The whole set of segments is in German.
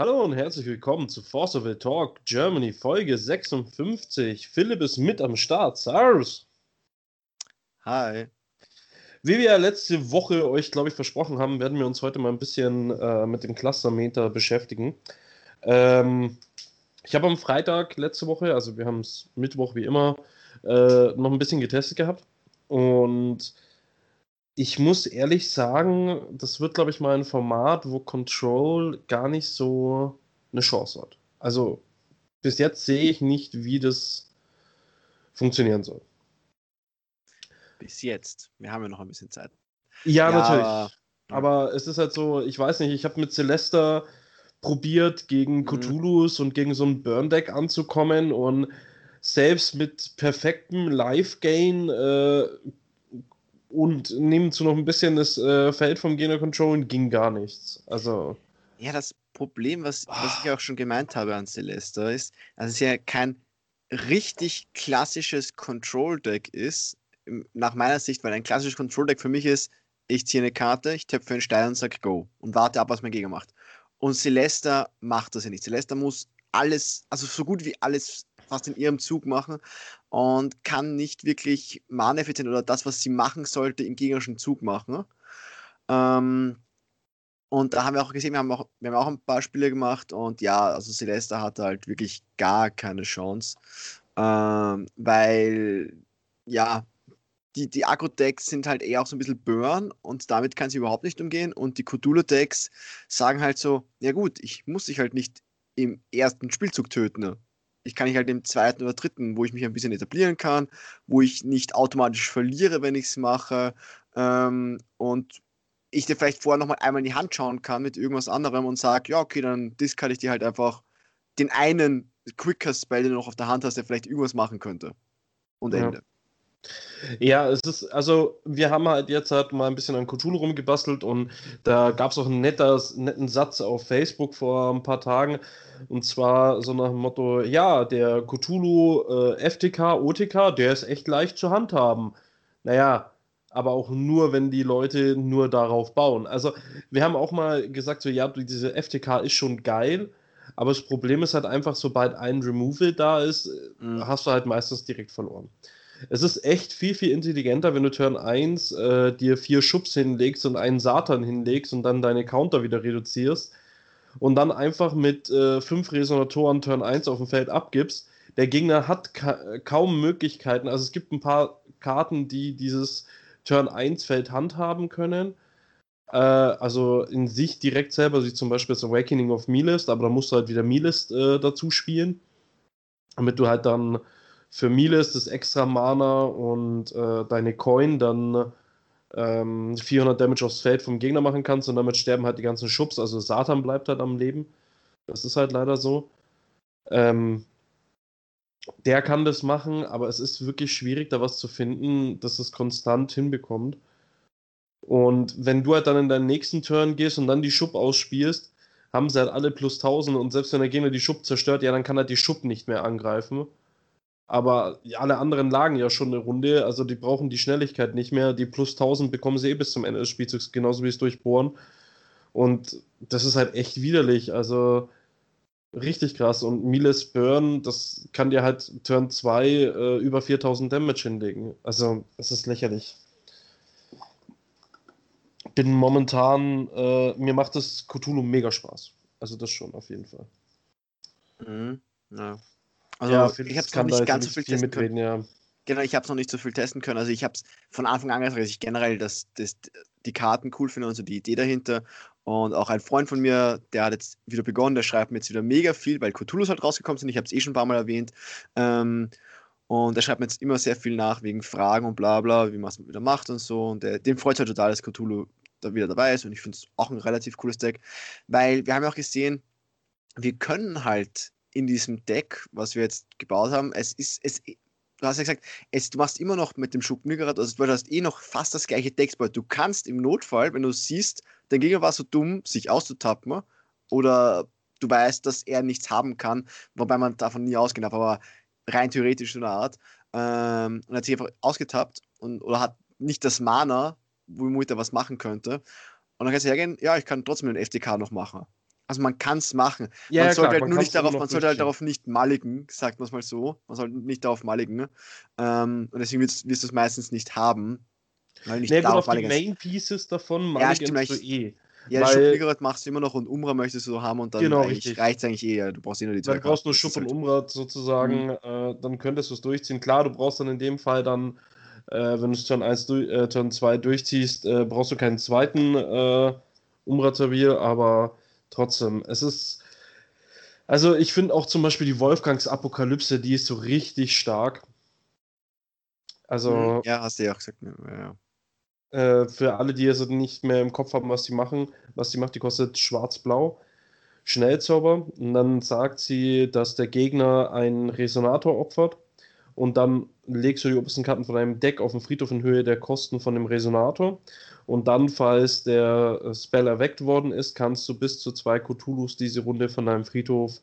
Hallo und herzlich willkommen zu Force of the Talk Germany Folge 56. Philipp ist mit am Start. Servus. Hi. Wie wir letzte Woche euch, glaube ich, versprochen haben, werden wir uns heute mal ein bisschen äh, mit dem Clustermeter beschäftigen. Ähm, ich habe am Freitag letzte Woche, also wir haben es Mittwoch wie immer, äh, noch ein bisschen getestet gehabt. Und ich muss ehrlich sagen, das wird, glaube ich, mal ein Format, wo Control gar nicht so eine Chance hat. Also bis jetzt sehe ich nicht, wie das funktionieren soll. Bis jetzt. Wir haben ja noch ein bisschen Zeit. Ja, ja natürlich. Aber, es ist halt so, ich weiß nicht, ich habe mit Celesta probiert, gegen mhm. Cthulhus und gegen so ein Burn-Deck anzukommen und selbst mit perfektem Live-Gain äh, und nehmen zu noch ein bisschen das äh, Feld vom Gegner controllen, ging gar nichts. Also. Ja, das Problem, was, was ich auch schon gemeint habe an Celesta, ist, dass es ja kein richtig klassisches Control-Deck ist, nach meiner Sicht, weil ein klassisches Control-Deck für mich ist, ich ziehe eine Karte, ich töpfe einen Stein und sage Go und warte ab, was mein Gegner macht. Und Celesta macht das ja nicht. Celesta muss alles, also so gut wie alles fast in ihrem Zug machen und kann nicht wirklich Mana-effizient oder das, was sie machen sollte, im gegnerischen Zug machen. Ähm, und da haben wir auch gesehen, wir haben auch, wir haben auch ein paar Spiele gemacht und ja, also Celesta hatte halt wirklich gar keine Chance, ähm, weil ja, die, die Agro-Decks sind halt eher auch so ein bisschen Burn und damit kann sie überhaupt nicht umgehen. Und die Cthulhu-Decks sagen halt so: Ja, gut, ich muss dich halt nicht im ersten Spielzug töten. Ich kann dich halt im zweiten oder dritten, wo ich mich ein bisschen etablieren kann, wo ich nicht automatisch verliere, wenn ich es mache. Ähm, und ich dir vielleicht vorher nochmal einmal in die Hand schauen kann mit irgendwas anderem und sage: Ja, okay, dann discard ich dir halt einfach den einen Quicker-Spell, den du noch auf der Hand hast, der vielleicht irgendwas machen könnte. Und Ende. Ja. Es ist, also wir haben halt jetzt halt mal ein bisschen an Cthulhu rumgebastelt und da gab es auch einen netter, netten Satz auf Facebook vor ein paar Tagen und zwar so nach dem Motto, ja, der Cthulhu äh, FTK, OTK, der ist echt leicht zu handhaben. Naja, aber auch nur, wenn die Leute nur darauf bauen. Also wir haben auch mal gesagt, so ja, diese FTK ist schon geil, aber das Problem ist halt einfach, sobald ein Removal da ist, mhm. hast du halt meistens direkt verloren. Es ist echt viel, viel intelligenter, wenn du Turn 1 äh, dir vier Schubs hinlegst und einen Satan hinlegst und dann deine Counter wieder reduzierst und dann einfach mit äh, fünf Resonatoren Turn 1 auf dem Feld abgibst. Der Gegner hat ka kaum Möglichkeiten. Also es gibt ein paar Karten, die dieses Turn 1 Feld handhaben können. Äh, also in sich direkt selber, wie zum Beispiel das Awakening of Milist, aber da musst du halt wieder Milist äh, dazu spielen. Damit du halt dann für Miles das extra Mana und äh, deine Coin dann ähm, 400 Damage aufs Feld vom Gegner machen kannst und damit sterben halt die ganzen Schubs. Also Satan bleibt halt am Leben. Das ist halt leider so. Ähm, der kann das machen, aber es ist wirklich schwierig, da was zu finden, dass es konstant hinbekommt. Und wenn du halt dann in deinen nächsten Turn gehst und dann die Schub ausspielst, haben sie halt alle plus 1000 und selbst wenn der Gegner die Schub zerstört, ja, dann kann halt die Schub nicht mehr angreifen. Aber alle anderen lagen ja schon eine Runde, also die brauchen die Schnelligkeit nicht mehr. Die plus 1000 bekommen sie eh bis zum Ende des Spielzugs, genauso wie es durchbohren. Und das ist halt echt widerlich. Also richtig krass. Und Miles Burn, das kann dir halt Turn 2 äh, über 4000 Damage hinlegen. Also, es ist lächerlich. Bin momentan, äh, mir macht das Cthulhu mega Spaß. Also, das schon auf jeden Fall. Mhm. Ja. Also ja, ich habe es noch nicht ganz so viel, testen mitreden, können. Ja. Genau, ich habe es noch nicht so viel testen können. Also ich habe es von Anfang an gesagt, dass ich generell das, das, die Karten cool finde und so die Idee dahinter. Und auch ein Freund von mir, der hat jetzt wieder begonnen, der schreibt mir jetzt wieder mega viel, weil Cthulhu's halt rausgekommen sind. Ich habe es eh schon ein paar Mal erwähnt. Ähm, und er schreibt mir jetzt immer sehr viel nach wegen Fragen und bla bla, wie man es wieder macht und so. Und der, dem freut es halt total, dass Cthulhu da wieder dabei ist. Und ich finde es auch ein relativ cooles Deck, weil wir haben ja auch gesehen, wir können halt in diesem Deck, was wir jetzt gebaut haben, es ist, es, du hast ja gesagt, es, du machst immer noch mit dem Schubnügerrad, also du hast eh noch fast das gleiche Decksport. Du kannst im Notfall, wenn du siehst, dein Gegner war so dumm, sich auszutappen, oder du weißt, dass er nichts haben kann, wobei man davon nie ausgehen darf, aber rein theoretisch so eine Art, ähm, und hat sich einfach ausgetappt und, oder hat nicht das Mana, womit er was machen könnte. Und dann kannst du hergehen, ja, ich kann trotzdem den FTK noch machen. Also man kann es machen. Ja, man ja, sollte klar, halt man nur nicht darauf, man sollte halt darauf nicht maligen, sagt man es mal so. Man sollte nicht darauf maligen. Ne? Ähm, und deswegen wirst, wirst du es meistens nicht haben. Weil nicht Nee, darauf auf die. Main Pieces davon Ja, Mulligans stimmt, du eh. Ja, Schubfliegerrad machst du immer noch und Umra möchtest du so haben und dann Genau, reicht es eigentlich eh. Ja. Du brauchst eh nur die zwei Dann brauchst du nur Karten. Schub Das und halt- Umrad sozusagen, äh, dann könntest du es durchziehen. Klar, du brauchst dann in dem Fall dann, äh, wenn du es Turn 1, durch, äh, Turn 2 durchziehst, äh, brauchst du keinen zweiten äh, Umrad-Servier, aber trotzdem, es ist. Also ich finde auch zum Beispiel die Wolfgangs Apokalypse, die ist so richtig stark. Also Mhm. Ja, hast du ja auch gesagt. Ja, äh, für alle, die es nicht mehr im Kopf haben, was die machen, was die macht, die kostet schwarz-blau. Schnellzauber. Und dann sagt sie, dass der Gegner einen Resonator opfert. Und dann legst du die obersten Karten von deinem Deck auf den Friedhof in Höhe der Kosten von dem Resonator. Und dann, falls der äh, Spell erweckt worden ist, kannst du bis zu zwei Cthulhus diese Runde von deinem Friedhof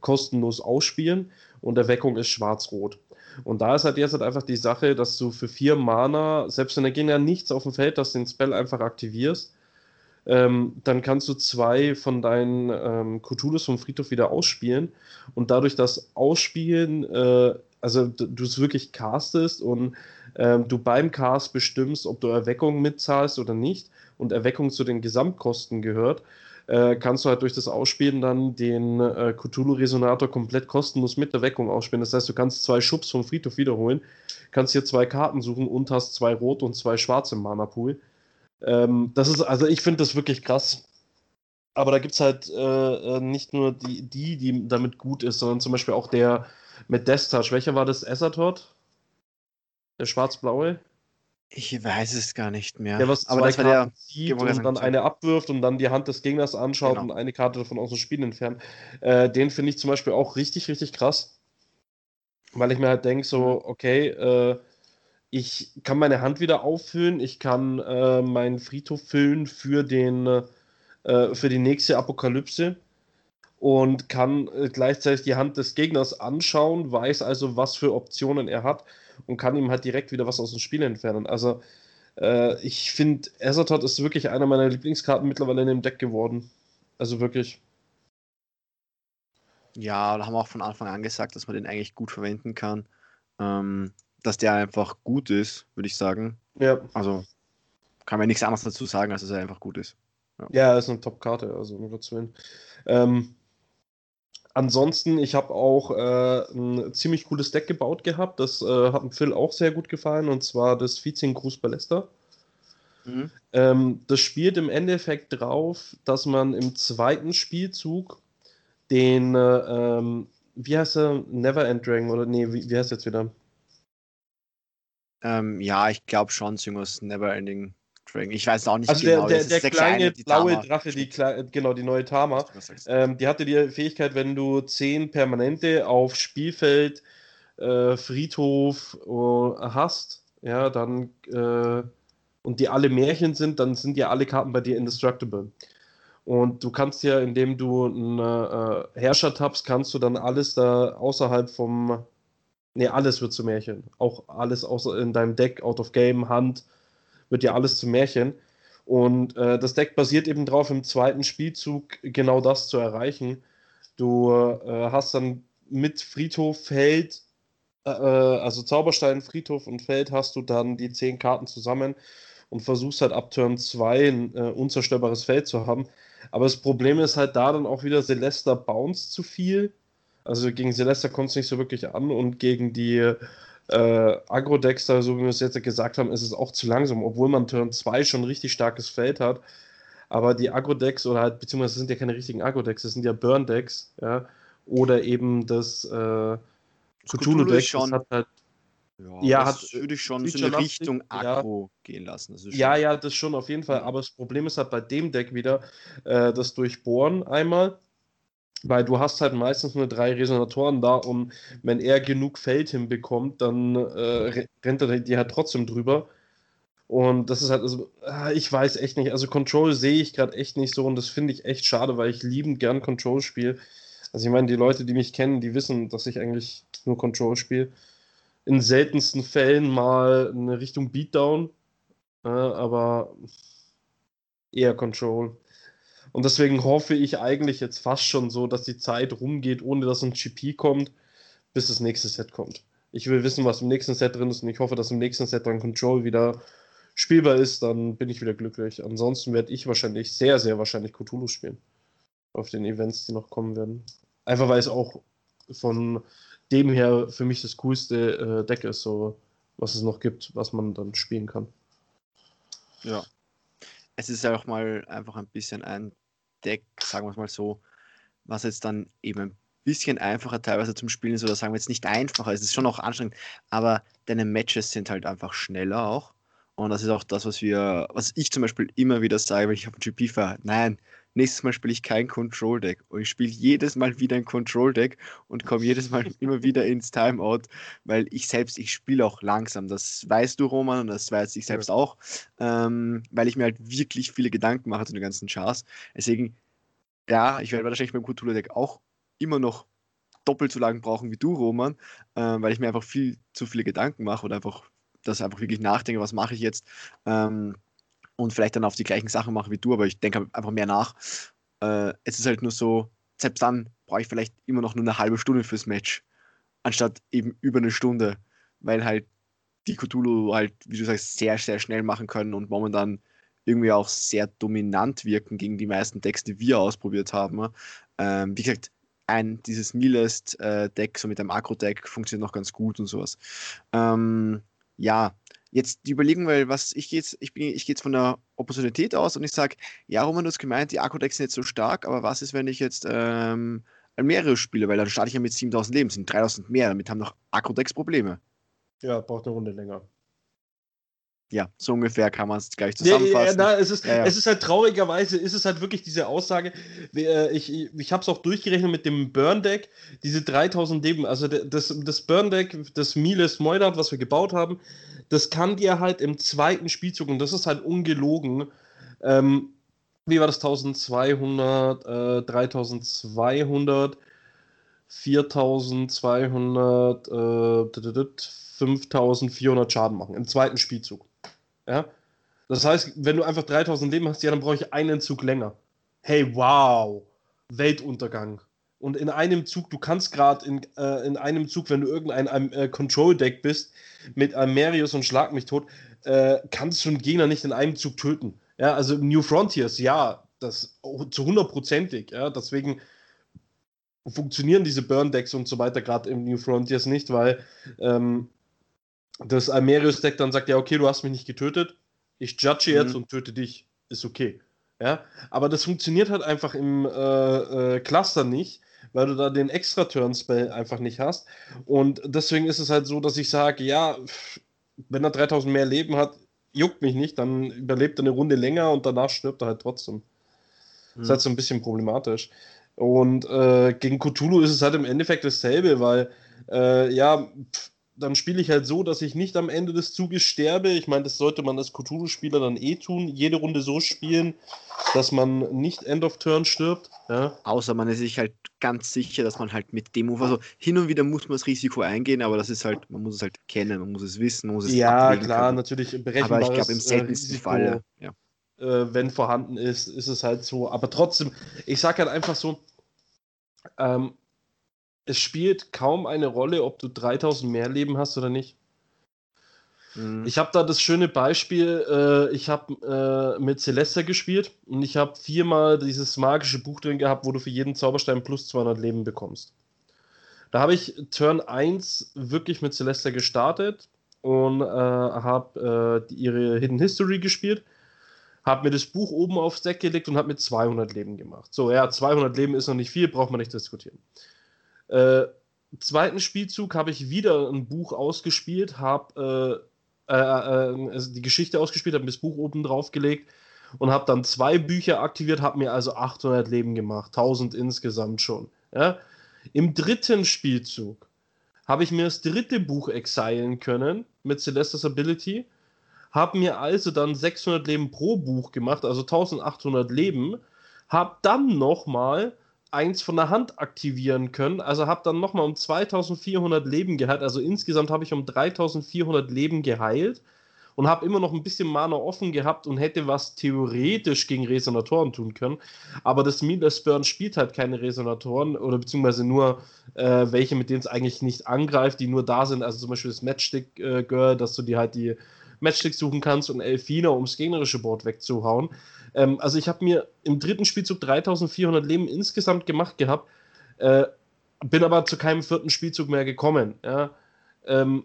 kostenlos ausspielen. Und Erweckung ist schwarz-rot. Und da ist halt jetzt halt einfach die Sache, dass du für vier Mana, selbst wenn der Gegner nichts auf dem Feld hast, den Spell einfach aktivierst, ähm, dann kannst du zwei von deinen ähm, Cthulhus vom Friedhof wieder ausspielen. Und dadurch das Ausspielen, äh, also du es wirklich castest und ähm, du beim Cast bestimmst, ob du Erweckung mitzahlst oder nicht und Erweckung zu den Gesamtkosten gehört, äh, kannst du halt durch das Ausspielen dann den äh, Cthulhu-Resonator komplett kostenlos mit Erweckung ausspielen. Das heißt, du kannst zwei Schubs vom Friedhof wiederholen, kannst hier zwei Karten suchen und hast zwei rot und zwei schwarze im Mana-Pool. Ähm, das ist, also ich finde das wirklich krass. Aber da gibt es halt äh, äh, nicht nur die, die, die damit gut ist, sondern zum Beispiel auch der mit Death Touch. Welcher war das? Essertot? Der schwarz-blaue? Ich weiß es gar nicht mehr. Der was Aber zwei das war der. Karten zieht wollte und dann eine abwirft und dann die Hand des Gegners anschaut Genau. und eine Karte davon aus dem Spiel entfernt. Äh, den finde ich zum Beispiel auch richtig, richtig krass. Weil ich mir halt denke, Mhm. so, okay, äh, ich kann meine Hand wieder auffüllen, ich kann äh, meinen Friedhof füllen für den äh, für die nächste Apokalypse und kann äh, gleichzeitig die Hand des Gegners anschauen, weiß also, was für Optionen er hat und kann ihm halt direkt wieder was aus dem Spiel entfernen. Also äh, ich finde, Azathoth ist wirklich einer meiner Lieblingskarten mittlerweile in dem Deck geworden. Also wirklich. Ja, da haben wir auch von Anfang an gesagt, dass man den eigentlich gut verwenden kann. Ähm, dass der einfach gut ist, würde ich sagen. Ja, Also kann man nichts anderes dazu sagen, als dass er einfach gut ist. ja ist eine Top-Karte, also um Gottes Willen. Ähm, ansonsten, ich habe auch äh, ein ziemlich cooles Deck gebaut gehabt. Das äh, hat dem Phil auch sehr gut gefallen, und zwar das Vizien Gruß Ballester. Mhm. Ähm, das spielt im Endeffekt drauf, dass man im zweiten Spielzug den, äh, ähm, wie heißt er, Never End Dragon oder nee, wie, wie heißt er jetzt wieder? Ähm, ja, ich glaube schon, irgendwas Neverending Dragon. Ich weiß auch nicht Also der, genau. der, das der ist kleine die blaue Tama. Drache, die genau, die neue Tama, ähm, die hatte die Fähigkeit, wenn du 10 Permanente auf Spielfeld, äh, Friedhof äh, hast, ja, dann äh, und die alle Märchen sind, dann sind ja alle Karten bei dir indestructible. Und du kannst ja, indem du einen äh, Herrscher tappst, kannst du dann alles da außerhalb vom. Ne, alles wird zu Märchen. Auch alles außer in deinem Deck, Out of Game, Hand, wird ja alles zu Märchen. Und äh, das Deck basiert eben drauf, im zweiten Spielzug genau das zu erreichen. Du äh, hast dann mit Friedhof, Feld, äh, also Zauberstein, Friedhof und Feld, hast du dann die zehn Karten zusammen und versuchst halt ab Turn 2 ein äh, unzerstörbares Feld zu haben. Aber das Problem ist halt da dann auch wieder Celesta bounce zu viel. Also gegen Celesta kommt es nicht so wirklich an und gegen die äh, Agro-Decks, da, so wie wir es jetzt gesagt haben, ist es auch zu langsam, obwohl man Turn 2 schon ein richtig starkes Feld hat. Aber die Agro-Decks oder halt, beziehungsweise es sind ja keine richtigen Agro-Decks, es sind ja Burn-Decks, ja. Oder eben das äh, Cthulhu Cthulhu-Deck, schon- das hat halt Ja, Ja, das hat, würde ich schon so in Feature-lastig, Richtung ja. Akro gehen lassen. Das Ja, ja, das schon auf jeden Fall. Aber das Problem ist halt bei dem Deck wieder äh, das Durchbohren einmal. Weil du hast halt meistens nur drei Resonatoren da und wenn er genug Feld hinbekommt, dann äh, re- rennt er die halt trotzdem drüber. Und das ist halt, also, ah, ich weiß echt nicht. Also Control sehe ich gerade echt nicht so und das finde ich echt schade, weil ich liebend gern Control spiele. Also ich meine, die Leute, die mich kennen, die wissen, dass ich eigentlich nur Control spiele. In seltensten Fällen mal eine Richtung Beatdown, äh, aber eher Control. Und deswegen hoffe ich eigentlich jetzt fast schon so, dass die Zeit rumgeht, ohne dass ein GP kommt, bis das nächste Set kommt. Ich will wissen, was im nächsten Set drin ist und ich hoffe, dass im nächsten Set dann Control wieder spielbar ist, dann bin ich wieder glücklich. Ansonsten werde ich wahrscheinlich, sehr, sehr wahrscheinlich Cthulhu spielen. Auf den Events, die noch kommen werden. Einfach weil es auch von dem her für mich das coolste äh, Deck ist, so was es noch gibt, was man dann spielen kann. Ja. Es ist ja auch mal einfach ein bisschen ein Deck, sagen wir es mal so, was jetzt dann eben ein bisschen einfacher teilweise zum Spielen ist, oder sagen wir jetzt nicht einfacher, es ist schon auch anstrengend, aber deine Matches sind halt einfach schneller auch. Und das ist auch das, was wir, was ich zum Beispiel immer wieder sage, wenn ich auf dem GP fahre. Nein, nächstes Mal spiele ich kein Control Deck. Und ich spiele jedes Mal wieder ein Control Deck und komme jedes Mal immer wieder ins Timeout, weil ich selbst, ich spiele auch langsam. Das weißt du, Roman, und das weiß ich selbst ja. auch, ähm, weil ich mir halt wirklich viele Gedanken mache zu den ganzen Chars. Deswegen, ja, ich werde wahrscheinlich beim Cthulhu Deck auch immer noch doppelt so lange brauchen wie du, Roman, äh, weil ich mir einfach viel zu viele Gedanken mache und einfach das einfach wirklich nachdenke, was mache ich jetzt ähm, und vielleicht dann auf die gleichen Sachen mache wie du, aber ich denke einfach mehr nach. Äh, es ist halt nur so, selbst dann brauche ich vielleicht immer noch nur eine halbe Stunde fürs Match, anstatt eben über eine Stunde, weil halt die Cthulhu halt, wie du sagst, sehr, sehr schnell machen können und momentan irgendwie auch sehr dominant wirken gegen die meisten Decks, die wir ausprobiert haben. Ähm, wie gesagt, ein, dieses Milest-Deck, äh, so mit einem Agro-Deck, funktioniert noch ganz gut und sowas. Ähm, ja, jetzt die Überlegung, weil was ich jetzt, ich bin, ich gehe jetzt von der Opportunität aus und ich sage, ja, Roman, du hast gemeint, die Akku-Decks sind jetzt so stark, aber was ist, wenn ich jetzt ähm, mehrere spiele, weil dann starte ich ja mit 7000 Leben, sind 3000 mehr, damit haben noch Akku-Decks Probleme. Ja, braucht eine Runde länger. Ja, so ungefähr kann man es gleich zusammenfassen. Ja, ja, na, es, ist, ja, es ist halt traurigerweise, ist es halt wirklich diese Aussage, äh, ich, ich habe es auch durchgerechnet mit dem Burn-Deck, diese 3000 Leben, also das, das Burn-Deck, das Miles Moinard, was wir gebaut haben, das kann dir halt im zweiten Spielzug, und das ist halt ungelogen, ähm, wie war das, 1200, äh, 3200, 4200, äh, 5400 Schaden machen im zweiten Spielzug. Ja? Das heißt, wenn du einfach 3000 Leben hast, ja, dann brauche ich einen Zug länger. Hey, wow. Weltuntergang. Und in einem Zug, du kannst gerade in, äh, in einem Zug, wenn du irgendein ein, äh, Control-Deck bist, mit Amerius und Schlag mich tot, äh, kannst du einen Gegner nicht in einem Zug töten. Ja, also New Frontiers, ja, das zu hundertprozentig. Ja, deswegen funktionieren diese Burn-Decks und so weiter gerade im New Frontiers nicht, weil ähm, das Almerius-Deck dann sagt, ja, okay, du hast mich nicht getötet, ich judge jetzt mhm. und töte dich, ist okay. Ja, aber das funktioniert halt einfach im äh, äh, Cluster nicht, weil du da den Extra-Turn-Spell einfach nicht hast. Und deswegen ist es halt so, dass ich sage, ja, wenn er 3000 mehr Leben hat, juckt mich nicht, dann überlebt er eine Runde länger und danach stirbt er halt trotzdem. Mhm. Das ist halt so ein bisschen problematisch. Und äh, gegen Cthulhu ist es halt im Endeffekt dasselbe, weil, äh, ja, pff, dann spiele ich halt so, dass ich nicht am Ende des Zuges sterbe. Ich meine, das sollte man als Cthulhu-Spieler dann eh tun. Jede Runde so spielen, dass man nicht End of Turn stirbt. Ja. Außer man ist sich halt ganz sicher, dass man halt mit dem Move, also hin und wieder muss man das Risiko eingehen, aber das ist halt, man muss es halt kennen, man muss es wissen, man muss es Ja, klar, können. natürlich berechenbares Aber ich glaube, im seltensten äh, Falle, ja. äh, wenn vorhanden ist, ist es halt so. Aber trotzdem, ich sage halt einfach so, ähm, es spielt kaum eine Rolle, ob du 3000 mehr Leben hast oder nicht. Mhm. Ich habe da das schöne Beispiel, äh, ich habe äh, mit Celeste gespielt und ich habe viermal dieses magische Buch drin gehabt, wo du für jeden Zauberstein plus 200 Leben bekommst. Da habe ich Turn 1 wirklich mit Celeste gestartet und äh, habe äh, ihre Hidden History gespielt, habe mir das Buch oben aufs Deck gelegt und habe mit 200 Leben gemacht. So, ja, 200 Leben ist noch nicht viel, braucht man nicht diskutieren. Äh, zweiten Spielzug habe ich wieder ein Buch ausgespielt, habe äh, äh, äh, also die Geschichte ausgespielt, habe mir das Buch oben drauf gelegt und habe dann zwei Bücher aktiviert, habe mir also 800 Leben gemacht, 1000 insgesamt schon. Ja? Im dritten Spielzug habe ich mir das dritte Buch exilen können mit Celestis Ability, habe mir also dann 600 Leben pro Buch gemacht, also 1800 Leben, habe dann nochmal eins von der Hand aktivieren können. Also habe dann nochmal um 2400 Leben geheilt. Also insgesamt habe ich um 3400 Leben geheilt und habe immer noch ein bisschen Mana offen gehabt und hätte was theoretisch gegen Resonatoren tun können. Aber das Midas Burn spielt halt keine Resonatoren oder beziehungsweise nur äh, welche, mit denen es eigentlich nicht angreift, die nur da sind. Also zum Beispiel das Matchstick äh, Girl, dass du dir halt die Matchsticks suchen kannst und Elfina, um das gegnerische Board wegzuhauen. Ähm, also ich habe mir im dritten Spielzug 3400 Leben insgesamt gemacht gehabt. Äh, bin aber zu keinem vierten Spielzug mehr gekommen. Ja. Ähm,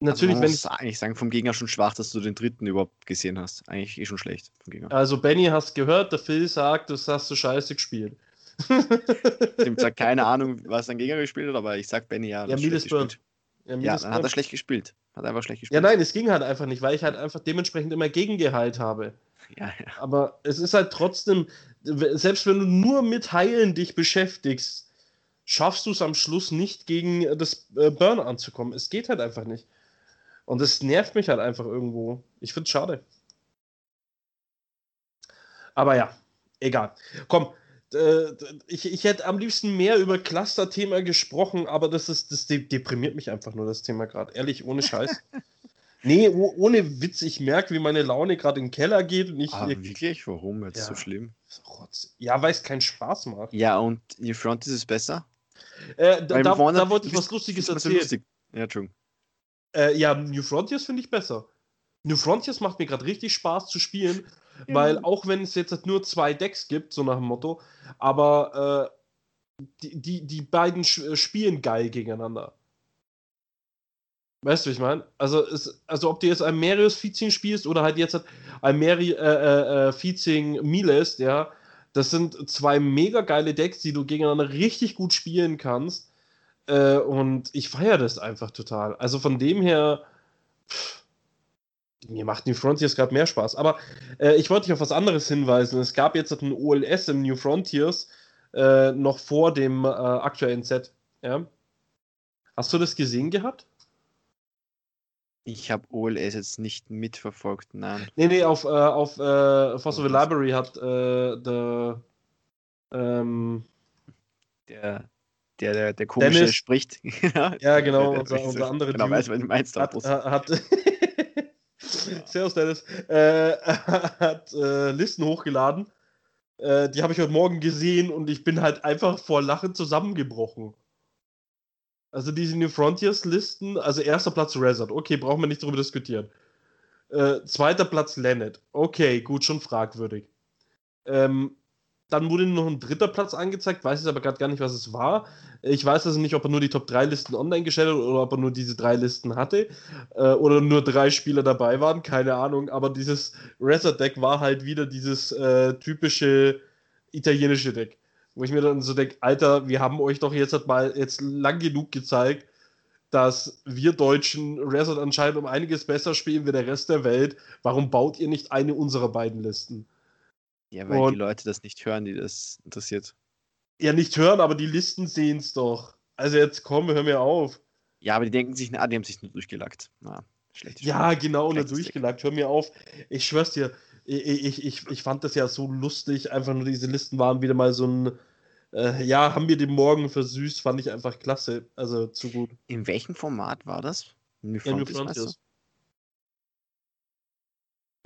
natürlich, also wenn ich eigentlich sagen, vom Gegner schon schwach, dass du den dritten überhaupt gesehen hast. Eigentlich eh schon schlecht vom Gegner. Also Benny hast gehört, der Phil sagt, das hast du scheiße gespielt. Ich habe keine Ahnung, was dein Gegner gespielt hat, aber ich sag Benny ja. Ja, Middlesbrough. Ja, ja, dann hat er schlecht gespielt. Hat einfach schlecht gespielt. Ja, nein, es ging halt einfach nicht, weil ich halt einfach dementsprechend immer gegengeheilt habe. Ja, ja. Aber es ist halt trotzdem, selbst wenn du nur mit Heilen dich beschäftigst, schaffst du es am Schluss nicht gegen das äh, Burn anzukommen. Es geht halt einfach nicht. Und das nervt mich halt einfach irgendwo. Ich finde es schade. Aber ja, egal. Komm, äh, ich, ich hätte am liebsten mehr über Cluster-Thema gesprochen, aber das ist, das deprimiert mich einfach nur, das Thema gerade. Ehrlich, ohne Scheiß. nee, ohne Witz, ich merke, wie meine Laune gerade in den Keller geht und ich. Ah, wirklich? Warum jetzt ja. so schlimm? Ja, weil es keinen Spaß macht. Ja, und New Front ist es besser? Äh, da, da, da wollte ich was Lustiges erzählen. Lustig. Ja, Entschuldigung. Äh, ja, New Frontiers finde ich besser. New Frontiers macht mir gerade richtig Spaß zu spielen, ja. weil auch wenn es jetzt nur zwei Decks gibt, so nach dem Motto, aber äh, die, die, die beiden äh, spielen geil gegeneinander. Weißt du, wie ich meine? Also, also, ob du jetzt ein Marius Fizing spielst oder halt jetzt ein Mary, äh, äh, äh Fizing Miles, ja, das sind zwei mega geile Decks, die du gegeneinander richtig gut spielen kannst. Äh, und ich feiere das einfach total. Also von dem her, pff, mir macht New Frontiers gerade mehr Spaß. Aber äh, ich wollte dich auf was anderes hinweisen. Es gab jetzt ein OLS im New Frontiers äh, noch vor dem äh, aktuellen Set. Ja? Hast du das gesehen gehabt? Ich habe OLS jetzt nicht mitverfolgt, nein. Nee, nee, auf, äh, auf äh, Fossil Library hat äh, der, ähm, der, der, der, der komische Dennis, spricht. ja, genau, unser, unser andere Genau, weiß, was du meinst. Hat, hat, Servus Dennis, äh, hat äh, Listen hochgeladen. Äh, die habe ich heute Morgen gesehen und ich bin halt einfach vor Lachen zusammengebrochen. Also diese New Frontiers-Listen, also erster Platz Resort, okay, brauchen wir nicht darüber diskutieren. Äh, zweiter Platz Lennet, okay, gut, schon fragwürdig. Ähm, dann wurde noch ein dritter Platz angezeigt, weiß ich aber gerade gar nicht, was es war. Ich weiß also nicht, ob er nur die Top 3 Listen online gestellt hat oder ob er nur diese drei Listen hatte äh, oder nur drei Spieler dabei waren, keine Ahnung. Aber dieses Resort-Deck war halt wieder dieses äh, typische italienische Deck. Wo ich mir dann so denke, Alter, wir haben euch doch jetzt halt mal jetzt lang genug gezeigt, dass wir Deutschen Resort anscheinend um einiges besser spielen wie der Rest der Welt. Warum baut ihr nicht eine unserer beiden Listen? Ja, weil Und, die Leute das nicht hören, die das interessiert. Ja, nicht hören, aber die Listen sehen es doch. Also jetzt komm, hör mir auf. Ja, aber die denken sich, ah, die haben sich nur durchgelackt. Na, schlecht. Ja, genau, nur durchgelackt. Hör mir auf. Ich schwör's dir, ich, ich, ich, ich fand das ja so lustig. Einfach nur diese Listen waren wieder mal so ein äh, ja, haben wir den Morgen versüßt, fand ich einfach klasse. Also zu gut. In welchem Format war das? New ja, New Frontiers.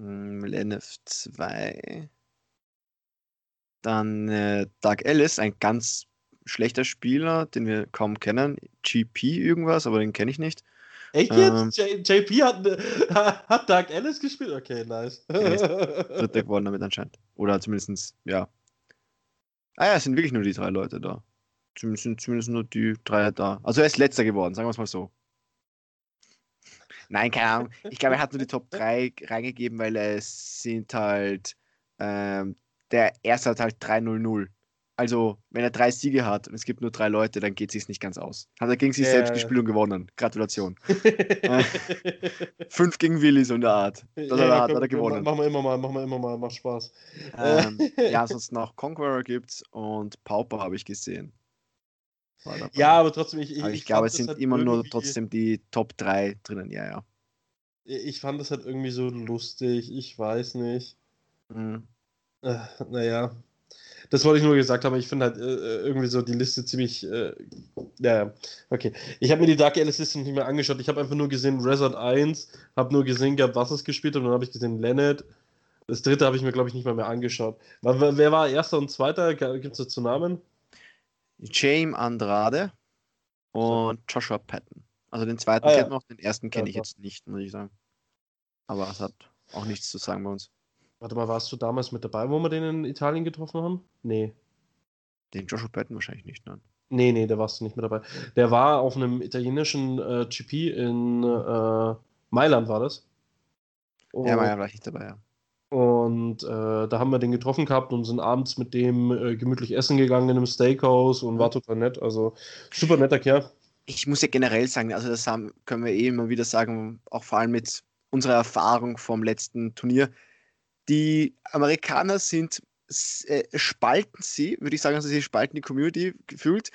Hm, LNF 2. Dann äh, Doug Ellis, ein ganz schlechter Spieler, den wir kaum kennen. GP irgendwas, aber den kenne ich nicht. Echt jetzt? Ähm, JP hat, hat Doug Ellis gespielt? Okay, nice. Dritter geworden damit anscheinend. Oder zumindest, ja, Ah ja, es sind wirklich nur die drei Leute da. Zumindest, zumindest nur die drei da. Also er ist letzter geworden, sagen wir es mal so. Nein, keine Ahnung. Ich glaube, er hat nur die Top 3 reingegeben, weil es sind halt. Ähm, der erste hat halt 3-0-0. Also, wenn er drei Siege hat und es gibt nur drei Leute, dann geht es sich nicht ganz aus. Hat er gegen sich yeah. selbst gespielt und gewonnen. Gratulation. äh, fünf gegen Willi, so in der Art. Das ja, hat, ja, hat, komm, hat er gewonnen. Machen wir immer mal, machen wir immer mal, macht Spaß. Ähm, ja, sonst noch Conqueror gibt's und Pauper habe ich gesehen. Ja, aber trotzdem, ich, ich, aber ich glaube, es sind halt immer nur trotzdem die Top 3 drinnen, ja, ja. Ich fand das halt irgendwie so lustig, ich weiß nicht. Mhm. Äh, naja, das wollte ich nur gesagt haben. Ich finde halt äh, äh, irgendwie so die Liste ziemlich äh, Ja, okay. Ich habe mir die Dark Alice System nicht mehr angeschaut. Ich habe einfach nur gesehen Resort 1, habe nur gesehen gehabt, was es gespielt hat und dann habe ich gesehen Leonard. Das dritte habe ich mir, glaube ich, nicht mal mehr angeschaut. Wer war erster und zweiter? Gibt es dazu Namen? James Andrade und Joshua Patton. Also den zweiten ah, ja. kennt man auch, den ersten kenne ja, ich jetzt nicht, muss ich sagen. Aber es hat auch nichts zu sagen bei uns. Warte mal, warst du damals mit dabei, wo wir den in Italien getroffen haben? Nee. Den Joshua Patton wahrscheinlich nicht, nein. Nee, nee, der warst du nicht mit dabei. Der war auf einem italienischen äh, GP in äh, Mailand, war das? Und, ja, Mailand war ich nicht dabei, ja. Und äh, da haben wir den getroffen gehabt und sind abends mit dem äh, gemütlich essen gegangen in einem Steakhouse und war total nett. Also super netter Kerl. Ich muss ja generell sagen, also das haben, können wir eh immer wieder sagen, auch vor allem mit unserer Erfahrung vom letzten Turnier. Die Amerikaner sind äh, spalten sie, würde ich sagen, also sie spalten die Community gefühlt.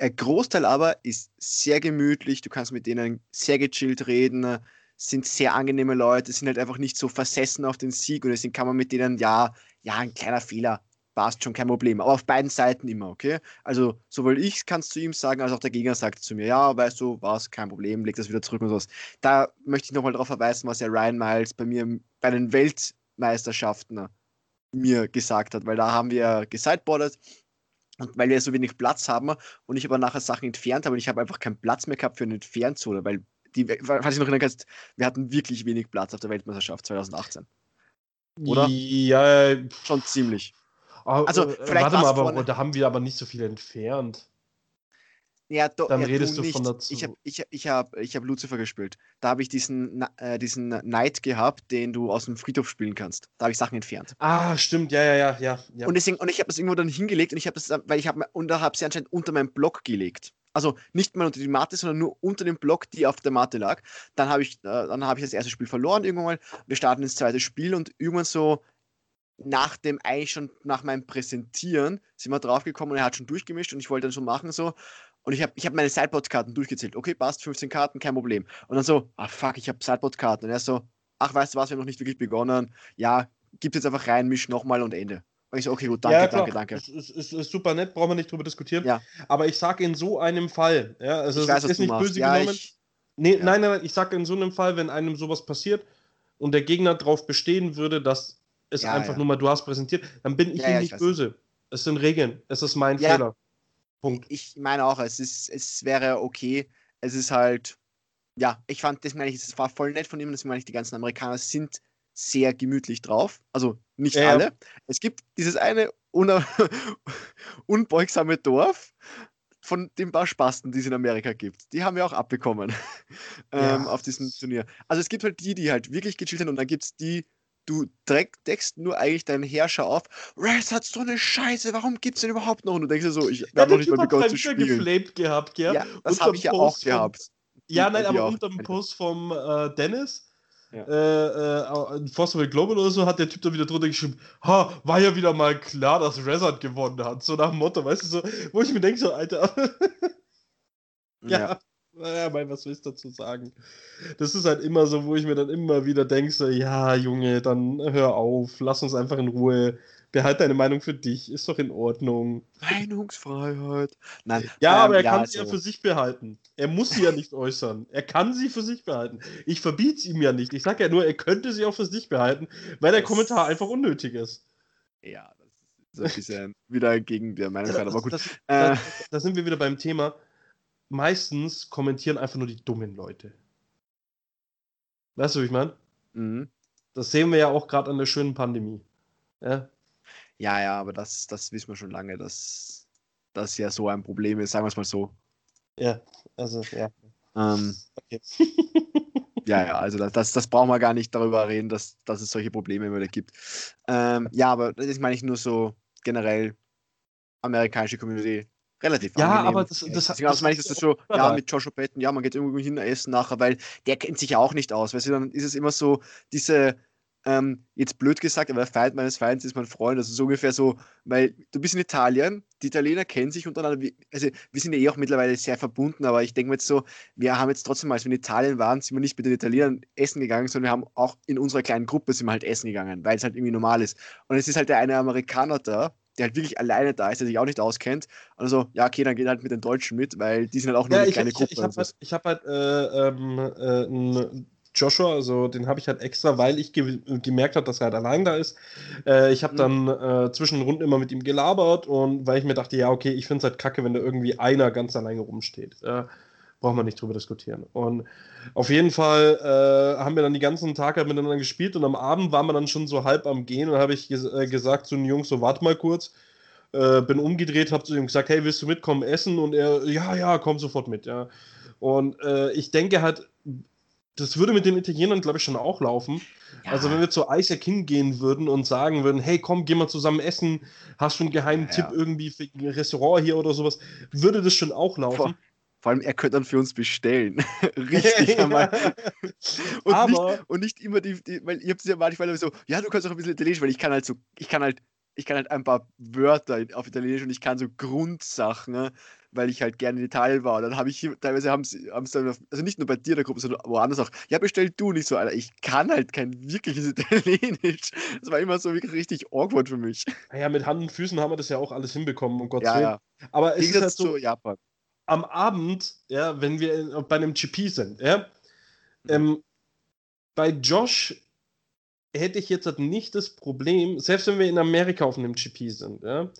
Der Großteil aber ist sehr gemütlich, du kannst mit denen sehr gechillt reden, sind sehr angenehme Leute, sind halt einfach nicht so versessen auf den Sieg und deswegen kann man mit denen, ja, ja, ein kleiner Fehler, passt schon, kein Problem. Aber auf beiden Seiten immer, okay? Also sowohl ich kann es zu ihm sagen, als auch der Gegner sagt zu mir, ja, weißt du, war es kein Problem, leg das wieder zurück und sowas. Da möchte ich nochmal darauf verweisen, was ja Ryan Miles bei mir bei den Weltmeisterschaften mir gesagt hat, weil da haben wir gesideboardet und weil wir so wenig Platz haben und ich aber nachher Sachen entfernt habe und ich habe einfach keinen Platz mehr gehabt für eine Entfernzone, weil die, falls ich noch erinnern kannst, wir hatten wirklich wenig Platz auf der Weltmeisterschaft 2018. Oder? Ja, schon ziemlich. also, äh, vielleicht warte mal, aber da haben wir aber nicht so viel entfernt. Ja, do, Dann ja, redest du, du von dazu. Ich habe ich, ich hab, ich hab Lucifer gespielt. Da habe ich diesen, äh, diesen Knight gehabt, den du aus dem Friedhof spielen kannst. Da habe ich Sachen entfernt. Ah, stimmt, ja, ja, ja, ja. Und, deswegen, und ich habe das irgendwo dann hingelegt und ich habe das, weil ich habe und da habe sie anscheinend unter meinem Block gelegt. Also nicht mal unter die Matte, sondern nur unter dem Block, die auf der Matte lag. Dann habe ich, äh, dann habe ich das erste Spiel verloren irgendwann mal. Wir starten ins zweite Spiel und irgendwann so nach dem eigentlich schon nach meinem Präsentieren sind wir draufgekommen und er hat schon durchgemischt und ich wollte dann schon machen so und ich habe ich hab meine Sideboard-Karten durchgezählt. Okay, passt, 15 Karten, kein Problem. Und dann so, ah fuck, ich habe Sideboard-Karten. Und er so, ach, weißt du was, wir haben noch nicht wirklich begonnen. Ja, gib jetzt einfach rein, misch nochmal und Ende. Und ich so, okay, gut, danke, ja, danke, danke. Es ist, ist, ist, super nett, brauchen wir nicht drüber diskutieren. Ja. Aber ich sage in so einem Fall, ja, also ich weiß, ist nicht böse ja, genommen. Ich, nee, ja. Nein, nein, ich sage in so einem Fall, wenn einem sowas passiert und der Gegner darauf bestehen würde, dass es einfach nur mal du hast präsentiert, dann bin ich ihm nicht böse. Es sind Regeln, es ist mein Fehler. Punkt. Ich meine auch, es, ist, es wäre okay. Es ist halt, ja, ich fand, das meine ich, es war voll nett von ihm, das meine ich, die ganzen Amerikaner sind sehr gemütlich drauf. Also nicht ja. alle. Es gibt dieses eine unbeugsame Dorf von den paar Spasten, die es in Amerika gibt. Die haben wir auch abbekommen ähm, ja. auf diesem Turnier. Also es gibt halt die, die halt wirklich gechillt sind und dann gibt es die, du deckst nur eigentlich deinen Herrscher auf. Res hat so eine Scheiße, warum gibt's denn überhaupt noch? Und du denkst dir so, ich habe noch nicht mal begonnen zu spielen. geflamed gehabt, gell? Ja, das habe ich ja auch vom, gehabt. Ja, nein, aber unter dem Post vom äh, Dennis, ja. äh, äh, Fossil Global oder so, hat der Typ da wieder drunter geschrieben, ha, war ja wieder mal klar, dass Resort gewonnen hat. So nach dem Motto, weißt du, so, wo ich mir denke, so, Alter. ja. ja. Naja, mein, was willst du dazu sagen? Das ist halt immer so, wo ich mir dann immer wieder denke, so, ja, Junge, dann hör auf, lass uns einfach in Ruhe, behalte deine Meinung für dich, ist doch in Ordnung. Meinungsfreiheit. Nein, ja, ähm, aber er ja, kann sie ja für sich behalten. Er muss sie ja nicht äußern. Er kann sie für sich behalten. Ich verbiete es ihm ja nicht. Ich sage ja nur, er könnte sie auch für sich behalten, weil der das Kommentar einfach unnötig ist. Ja, das ist ein bisschen wieder gegen der Meinungsfreiheit, aber gut. Das, das, äh, da sind wir wieder beim Thema meistens kommentieren einfach nur die dummen Leute. Weißt du, wie ich meine? Mhm. Das sehen wir ja auch gerade an der schönen Pandemie. Ja, ja, ja aber das, das wissen wir schon lange, dass das ja so ein Problem ist, sagen wir es mal so. Ja, also, ja. Ähm, okay. ja, ja, also das, das, das brauchen wir gar nicht darüber reden, dass, dass es solche Probleme immer wieder gibt. Ähm, ja, aber das meine ich nur so generell amerikanische Community relativ Ja, angenehm. aber das, das, das, das, das meine ich, das so, ja, mit Joshua Patton, ja, man geht irgendwo hin essen nachher, weil der kennt sich ja auch nicht aus. Weißt du, dann ist es immer so, diese, ähm, jetzt blöd gesagt, aber Feind meines Feinds ist mein Freund. Also so ungefähr so, weil du bist in Italien, die Italiener kennen sich untereinander. Also wir sind ja eh auch mittlerweile sehr verbunden, aber ich denke mir jetzt so, wir haben jetzt trotzdem, als wir in Italien waren, sind wir nicht mit den Italienern essen gegangen, sondern wir haben auch in unserer kleinen Gruppe sind wir halt essen gegangen, weil es halt irgendwie normal ist. Und es ist halt der eine Amerikaner da, der halt wirklich alleine da ist, der sich auch nicht auskennt. Also, ja, okay, dann geht halt mit den Deutschen mit, weil die sind halt auch nur Ja, eine ich, kleine Gruppe. ich habe halt, hab halt äh, ähm, äh, einen Joshua, also den habe ich halt extra, weil ich ge gemerkt habe, dass er halt allein da ist. Äh, ich habe Mhm. dann äh, zwischen den Runden immer mit ihm gelabert und weil ich mir dachte, ja, okay, ich finde es halt kacke, wenn da irgendwie einer ganz alleine rumsteht. Äh, braucht man nicht drüber diskutieren. Und auf jeden Fall äh, haben wir dann die ganzen Tag halt miteinander gespielt und am Abend waren wir dann schon so halb am Gehen und habe ich ges äh, gesagt zu den Jungs, so warte mal kurz. Äh, bin umgedreht, habe zu ihm gesagt, hey, willst du mitkommen essen? Und er, ja, ja, komm sofort mit, ja. Und äh, ich denke halt, das würde mit den Italienern, glaube ich, schon auch laufen. Also wenn wir zu Isaac hingehen würden und sagen würden, hey, komm, geh mal zusammen essen, hast du einen geheimen Ja, Tipp ja. irgendwie für ein Restaurant hier oder sowas, würde das schon auch laufen. Vor, vor allem, er könnte dann für uns bestellen. Richtig einmal. Und, Aber- nicht, und nicht immer die, die weil ihr habt es ja manchmal so, ja, du kannst auch ein bisschen Italienisch, weil ich kann halt so, ich kann halt, ich kann halt ein paar Wörter auf Italienisch und ich kann so Grundsachen, ne, weil ich halt gerne in Italien war. Und dann habe ich hier, teilweise haben sie, haben sie dann, also nicht nur bei dir in der Gruppe, sondern woanders auch, ja, bestell du nicht so, Alter. Ich kann halt kein wirkliches Italienisch. Das war immer so wirklich richtig awkward für mich. Naja, mit Hand und Füßen haben wir das ja auch alles hinbekommen, um Gottes Ja, Willen. ja. Aber es ist halt so, Japan. Am Abend, ja, wenn wir bei einem GP sind, ja, ähm, bei Josh hätte ich jetzt halt nicht das Problem, selbst wenn wir in Amerika auf einem GP sind, ja,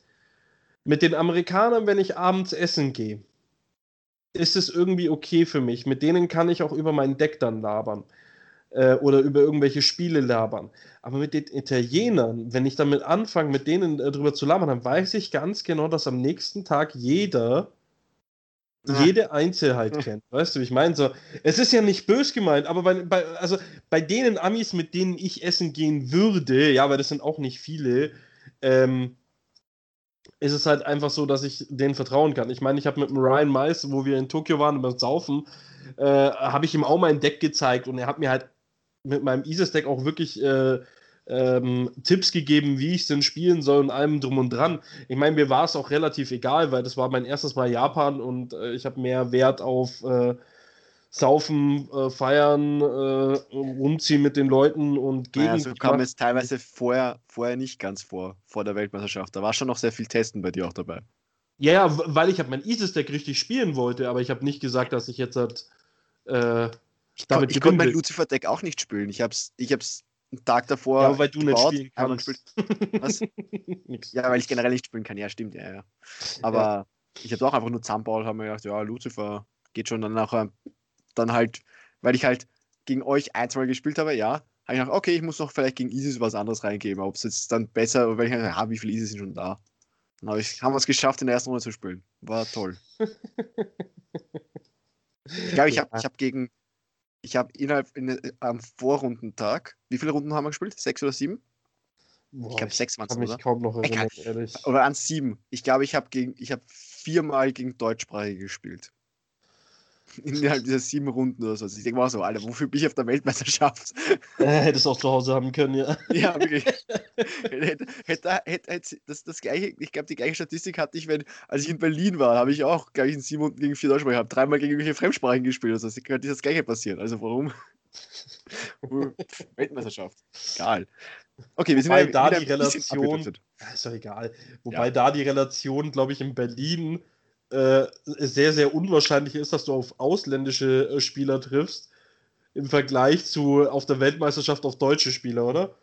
mit den Amerikanern, wenn ich abends essen gehe, ist es irgendwie okay für mich. Mit denen kann ich auch über mein Deck dann labern. Äh, oder über irgendwelche Spiele labern. Aber mit den Italienern, wenn ich damit anfange, mit denen äh, drüber zu labern, dann weiß ich ganz genau, dass am nächsten Tag jeder. Jede Einzelheit kennt. Weißt du, wie ich meine? So, es ist ja nicht bös gemeint, aber bei, bei, also bei denen Amis, mit denen ich essen gehen würde, ja, weil das sind auch nicht viele, ähm, ist es halt einfach so, dass ich denen vertrauen kann. Ich meine, ich habe mit dem Ryan Mice, wo wir in Tokio waren beim Saufen, äh, habe ich ihm auch mein Deck gezeigt und er hat mir halt mit meinem Isis-Deck auch wirklich äh, ähm, Tipps gegeben, wie ich es denn spielen soll und allem drum und dran. Ich meine, mir war es auch relativ egal, weil das war mein erstes Mal Japan und äh, ich habe mehr Wert auf äh, Saufen, äh, Feiern, äh, rumziehen mit den Leuten und gegen. Naja, so kam es teilweise vorher, vorher nicht ganz vor, vor der Weltmeisterschaft. Da war schon noch sehr viel Testen bei dir auch dabei. Ja, ja, weil ich halt mein Isis-Deck richtig spielen wollte, aber ich habe nicht gesagt, dass ich jetzt halt äh, Ich, damit ich konnte mein. Lucifer-Deck auch nicht spielen. Ich hab's, ich hab's einen Tag davor. Ja, weil du nicht spielen kannst. Was? Ja, weil ich generell nicht spielen kann. Ja, stimmt, ja, ja. Aber ich habe auch einfach nur zusammengebaut, habe mir gedacht, ja, Lucifer geht schon dann nachher. Dann halt, weil ich halt gegen euch ein, zwei Mal gespielt habe, ja, habe ich gedacht, okay, ich muss noch vielleicht gegen Isis was anderes reingeben. Ob es jetzt dann besser, weil ich gedacht, ah, wie viele Isis sind schon da? Dann hab ich, haben wir es geschafft, in der ersten Runde zu spielen. War toll. Ich glaube, ich habe Ja. ich hab gegen, ich habe innerhalb in, am Vorrundentag, wie viele Runden haben wir gespielt? Sechs oder sieben? Boah, ich glaube, sechs waren es, oder? kaum noch Egal. erinnern, ehrlich. Oder an sieben. Ich glaube, ich habe habe viermal gegen Deutschsprachige gespielt. Innerhalb dieser sieben Runden oder so. Also ich denke mal so, Alter, wofür bin ich auf der Weltmeisterschaft? Äh, hättest auch zu Hause haben können, ja. ja, wirklich. hätte, hätte, hätte, hätte, das, das gleiche, ich glaube, die gleiche Statistik hatte ich, wenn, als ich in Berlin war, habe ich auch, glaube ich, in sieben Runden gegen vier Deutschsprachigen, habe dreimal gegen irgendwelche Fremdsprachigen gespielt. Also es könnte das gleiche passieren. Also warum? Weltmeisterschaft. Egal. Okay, wir sind Wobei ja da die Relation-. Ja, ist doch egal. Wobei da die Relation, glaube ich, in Berlin äh, sehr, sehr unwahrscheinlich ist, dass du auf ausländische äh, Spieler triffst, im Vergleich zu auf der Weltmeisterschaft auf deutsche Spieler, oder?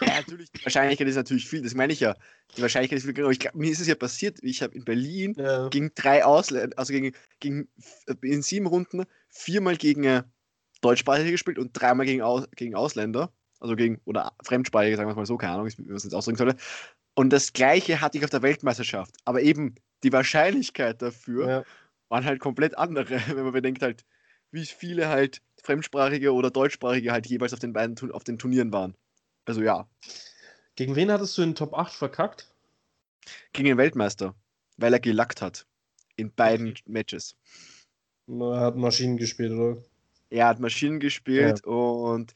Ja, natürlich, die Wahrscheinlichkeit ist natürlich viel, das meine ich ja. Die Wahrscheinlichkeit ist viel geringer. Ich glaub, mir ist es ja passiert, ich habe in Berlin Ja. gegen drei Ausländer, also gegen, gegen äh, in sieben Runden viermal gegen äh, Deutschsprachige gespielt und dreimal gegen, Aus, gegen Ausländer, also gegen, oder Fremdsprachige, sagen wir es mal so, keine Ahnung, wie man es jetzt ausdrücken soll. Und das gleiche hatte ich auf der Weltmeisterschaft. Aber eben die Wahrscheinlichkeit dafür Ja. waren halt komplett andere, wenn man bedenkt halt, wie viele halt Fremdsprachige oder Deutschsprachige halt jeweils auf den beiden auf den Turnieren waren. Also ja, Gegen wen hattest du in Top 8 verkackt? gegen den Weltmeister, weil er gelackt hat. In beiden Matches. Er hat Maschinen gespielt, oder? Er hat Maschinen gespielt und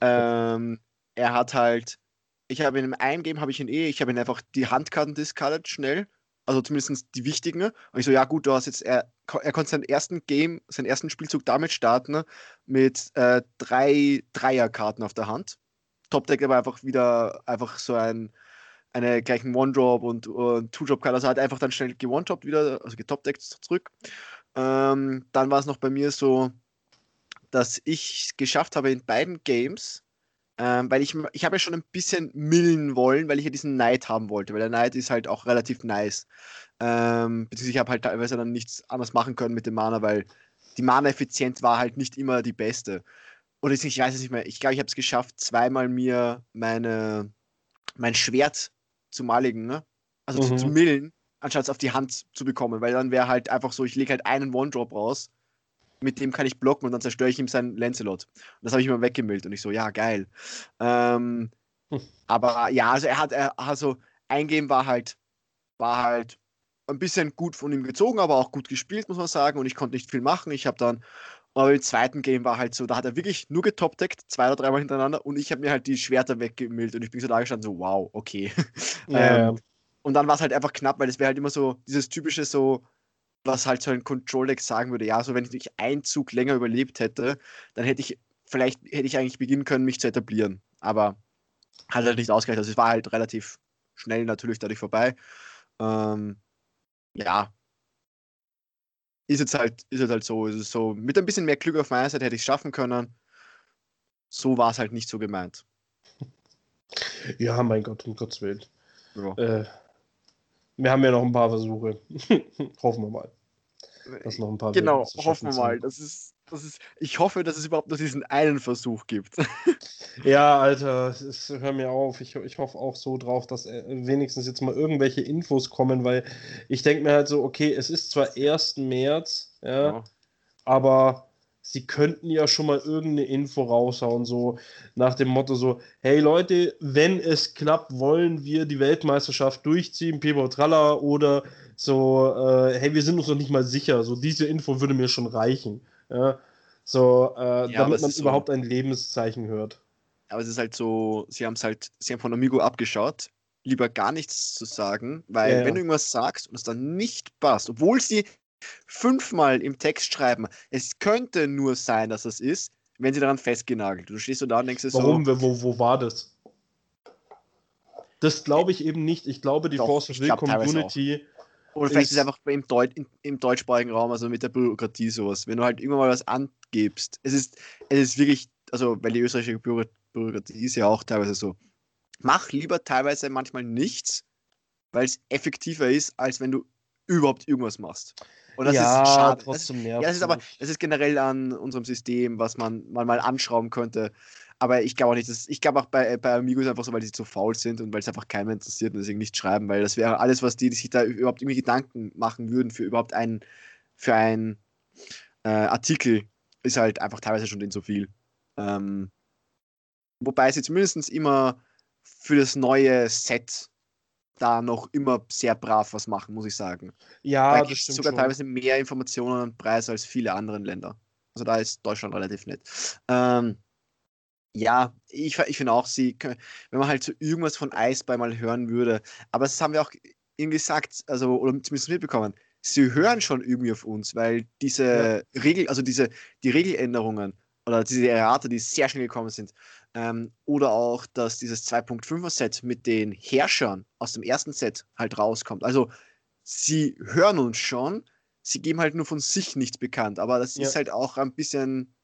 ähm, er hat halt, ich habe in einem Game habe ich ihn eh, ich habe ihn einfach die Handkarten discarded schnell, also zumindest die wichtigen. Und ich so, ja gut, du hast jetzt, er, er konnte seinen ersten Game, seinen ersten Spielzug damit starten, mit äh, drei Dreierkarten auf der Hand. Top Deck aber einfach wieder einfach so ein, eine gleichen One-Drop und, und Two-Drop kann. Also hat einfach dann schnell gewone-droppt wieder, also getopdeckt zurück. Ähm, dann war es noch bei mir so, dass ich es geschafft habe in beiden Games, ähm, weil ich, ich habe ja schon ein bisschen millen wollen, weil ich ja diesen Knight haben wollte, weil der Knight ist halt auch relativ nice. Ähm, beziehungsweise ich habe halt teilweise dann nichts anderes machen können mit dem Mana, weil die Mana-Effizienz war halt nicht immer die beste. Oder ich weiß es nicht mehr. Ich glaube, ich habe es geschafft, zweimal mir meine, mein Schwert zu maligen, ne? Also mhm. zu, zu millen, anstatt es auf die Hand zu bekommen, weil dann wäre halt einfach so, ich lege halt einen One-Drop raus, mit dem kann ich blocken und dann zerstöre ich ihm seinen Lancelot. Und das habe ich immer weggemillt und ich so, ja, geil. Ähm, hm. Aber ja, also er hat, er, also ein Game war halt, war halt ein bisschen gut von ihm gezogen, aber auch gut gespielt, muss man sagen. Und ich konnte nicht viel machen. Ich habe dann, aber im zweiten Game war halt so, da hat er wirklich nur getopdeckt, zwei oder dreimal hintereinander. Und ich habe mir halt die Schwerter weggemillt und ich bin so da gestanden, so, wow, okay. Ja, ähm, und dann war es halt einfach knapp, weil es wäre halt immer so dieses typische so, was halt so ein Control-Deck sagen würde, ja, so wenn ich einen Zug länger überlebt hätte, dann hätte ich, vielleicht hätte ich eigentlich beginnen können, mich zu etablieren. Aber hat halt nicht ausgereicht. Also es war halt relativ schnell natürlich dadurch vorbei. Ähm, ja, ist jetzt halt, ist jetzt halt so, ist es so. Mit ein bisschen mehr Glück auf meiner Seite hätte ich es schaffen können. So war es halt nicht so gemeint. Ja, mein Gott, um Gottes Willen. Ja. Äh, wir haben ja noch ein paar Versuche. Hoffen wir mal. Dass noch ein paar genau, hoffen wir mal. Das ist, das ist, ich hoffe, dass es überhaupt noch diesen einen Versuch gibt. ja, Alter, ist, hör mir auf. Ich, ich hoffe auch so drauf, dass äh, wenigstens jetzt mal irgendwelche Infos kommen, weil ich denke mir halt so, okay, es ist zwar 1. März, ja, ja. aber sie könnten ja schon mal irgendeine Info raushauen, so nach dem Motto so, hey Leute, wenn es klappt, wollen wir die Weltmeisterschaft durchziehen, Pipo Tralla oder so, äh, hey, wir sind uns noch nicht mal sicher, so diese Info würde mir schon reichen, ja, so, äh, ja, damit man überhaupt so. ein Lebenszeichen hört. Aber es ist halt so, sie haben es halt, sie haben von Amigo abgeschaut, lieber gar nichts zu sagen, weil ja, wenn du irgendwas sagst und es dann nicht passt, obwohl sie fünfmal im Text schreiben, es könnte nur sein, dass es ist, wenn sie daran festgenagelt. Du stehst so da und denkst dir so. Warum? Wo, wo war das? Das glaube ich eben nicht. Ich glaube, die Doch, Force of Will Community. Oder vielleicht ist es einfach im, Deut im deutschsprachigen Raum, also mit der Bürokratie sowas. Wenn du halt irgendwann mal was angibst, es ist, es ist wirklich, also, weil die österreichische Bürokratie ist ja auch teilweise so. Mach lieber teilweise manchmal nichts, weil es effektiver ist, als wenn du überhaupt irgendwas machst. Und das ja, ist schade. Trotzdem das, ja, das ist aber das ist generell an unserem System, was man, man mal anschrauben könnte. Aber ich glaube auch nicht, dass, ich glaube auch bei, bei Amigos einfach so, weil sie zu faul sind und weil es einfach keiner interessiert und deswegen nicht schreiben, weil das wäre alles, was die, die sich da überhaupt irgendwie Gedanken machen würden für überhaupt einen, für einen äh, Artikel, ist halt einfach teilweise schon den zu viel. Ähm, wobei sie zumindest immer für das neue Set da noch immer sehr brav was machen, muss ich sagen. Ja, da das stimmt sogar schon. teilweise mehr Informationen und Preise als viele andere Länder. Also da ist Deutschland relativ nett. Ähm, ja, ich, ich finde auch, sie, wenn man halt so irgendwas von Eisbei mal hören würde, aber das haben wir auch ihnen gesagt, also, oder zumindest mitbekommen, sie hören schon irgendwie auf uns, weil diese ja. Regel, also diese, die Regeländerungen oder diese Errate, die sehr schnell gekommen sind, ähm, oder auch, dass dieses 2.5er Set mit den Herrschern aus dem ersten Set halt rauskommt. Also sie hören uns schon, sie geben halt nur von sich nichts bekannt. Aber das ja. ist halt auch ein bisschen,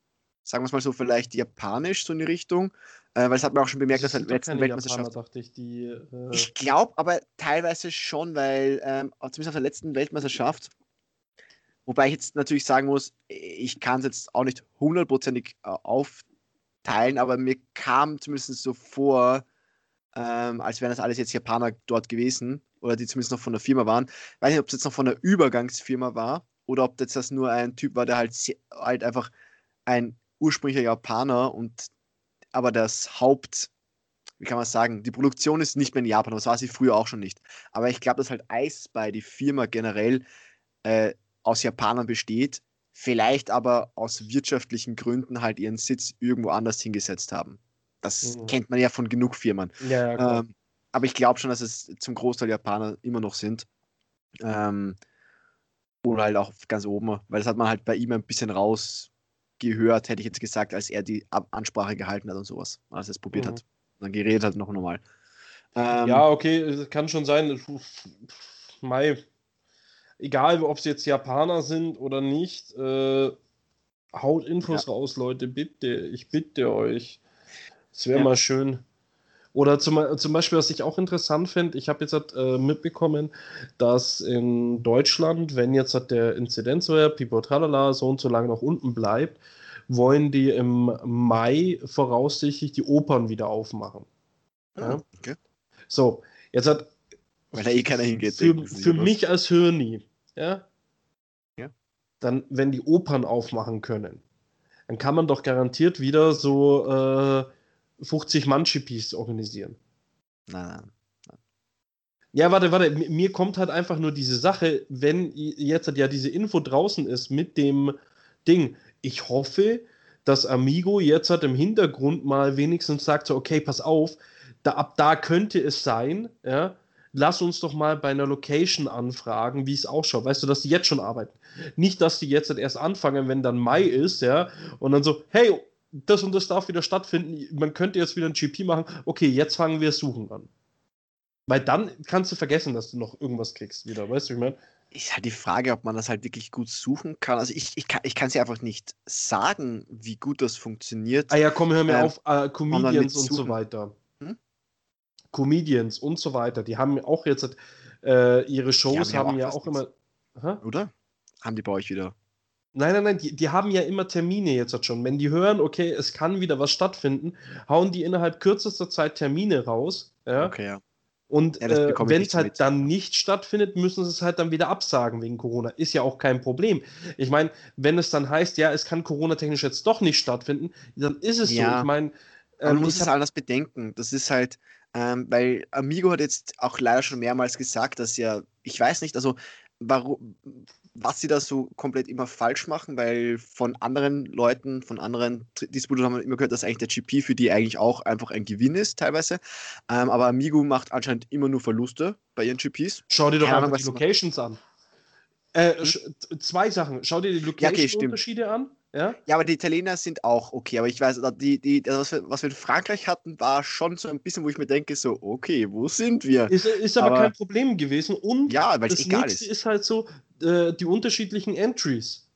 sagen wir es mal so, vielleicht japanisch so in die Richtung. Äh, weil das hat man auch schon bemerkt, dass halt letzten Weltmeisterschaft. Japaner, ich, äh... ich glaube aber teilweise schon, weil ähm, zumindest auf der letzten Weltmeisterschaft Wobei ich jetzt natürlich sagen muss, ich kann es jetzt auch nicht hundertprozentig äh, auf, teilen, aber mir kam zumindest so vor, ähm, als wären das alles jetzt Japaner dort gewesen oder die zumindest noch von der Firma waren. Ich weiß nicht, ob es jetzt noch von der Übergangsfirma war oder ob jetzt das nur ein Typ war, der halt, halt einfach ein ursprünglicher Japaner und aber das Haupt, wie kann man sagen, die Produktion ist nicht mehr in Japan, das war sie früher auch schon nicht. Aber ich glaube, dass halt Ice bei die Firma generell äh, aus Japanern besteht vielleicht aber aus wirtschaftlichen Gründen halt ihren Sitz irgendwo anders hingesetzt haben. Das mhm. kennt man ja von genug Firmen. Ja, ja, ähm, aber ich glaube schon, dass es zum Großteil Japaner immer noch sind. Ähm, oder halt auch ganz oben, weil das hat man halt bei ihm ein bisschen rausgehört, hätte ich jetzt gesagt, als er die Ansprache gehalten hat und sowas, als er es probiert mhm. hat. Und dann geredet hat noch normal. Ähm, ja, okay, kann schon sein. Mai, egal, ob es jetzt Japaner sind oder nicht, äh, haut Infos ja. raus, Leute, bitte. Ich bitte euch. Es wäre ja. mal schön. Oder zum, zum Beispiel, was ich auch interessant finde, ich habe jetzt halt, äh, mitbekommen, dass in Deutschland, wenn jetzt halt der Inzidenzwert, Pipo Tralala, so und so lange noch unten bleibt, wollen die im Mai voraussichtlich die Opern wieder aufmachen. Ja? Ah, okay. So, jetzt hat. Weil da eh keiner hingeht. Für, für mich als Hirni, ja? ja. Dann, wenn die Opern aufmachen können, dann kann man doch garantiert wieder so äh, 50 Mann-Chippies organisieren. Nein, nein. Ja, warte, warte. Mir kommt halt einfach nur diese Sache, wenn jetzt ja diese Info draußen ist mit dem Ding. Ich hoffe, dass Amigo jetzt halt im Hintergrund mal wenigstens sagt so, okay, pass auf, da, ab da könnte es sein, ja, lass uns doch mal bei einer Location anfragen, wie es ausschaut. Weißt du, dass die jetzt schon arbeiten. Nicht, dass die jetzt erst anfangen, wenn dann Mai ist, ja, und dann so, hey, das und das darf wieder stattfinden, man könnte jetzt wieder ein GP machen, okay, jetzt fangen wir Suchen an. Weil dann kannst du vergessen, dass du noch irgendwas kriegst wieder, weißt du, ich meine? Ist halt die Frage, ob man das halt wirklich gut suchen kann. Also ich, ich, kann, ich kann es ja einfach nicht sagen, wie gut das funktioniert. Ah ja, komm, hör mir ähm, auf, äh, Comedians und so weiter. Comedians und so weiter, die haben auch jetzt äh, ihre Shows, haben, haben ja auch immer. Hä? Oder? Haben die bei euch wieder? Nein, nein, nein, die, die haben ja immer Termine jetzt schon. Wenn die hören, okay, es kann wieder was stattfinden, hauen die innerhalb kürzester Zeit Termine raus. Ja? Okay, ja. Und ja, äh, wenn es halt mit. dann nicht stattfindet, müssen sie es halt dann wieder absagen wegen Corona. Ist ja auch kein Problem. Ich meine, wenn es dann heißt, ja, es kann Corona-technisch jetzt doch nicht stattfinden, dann ist es ja. so. Ich meine. Ähm, man muss es alles bedenken. Das ist halt, ähm, weil Amigo hat jetzt auch leider schon mehrmals gesagt, dass ja, ich weiß nicht, also warum, was sie da so komplett immer falsch machen, weil von anderen Leuten, von anderen Distributern haben wir immer gehört, dass eigentlich der GP für die eigentlich auch einfach ein Gewinn ist, teilweise. Ähm, aber Amigo macht anscheinend immer nur Verluste bei ihren GPs. Schau dir doch Keine einfach die Locations an. Äh, hm? Zwei Sachen. Schau dir die Location-Unterschiede ja, okay, an. Ja? ja, aber die Italiener sind auch okay. Aber ich weiß, die, die, das, was wir in Frankreich hatten, war schon so ein bisschen, wo ich mir denke, so, okay, wo sind wir? Ist, ist aber, aber kein Problem gewesen. Und ja, das egal nächste ist. ist halt so, äh, die unterschiedlichen Entries.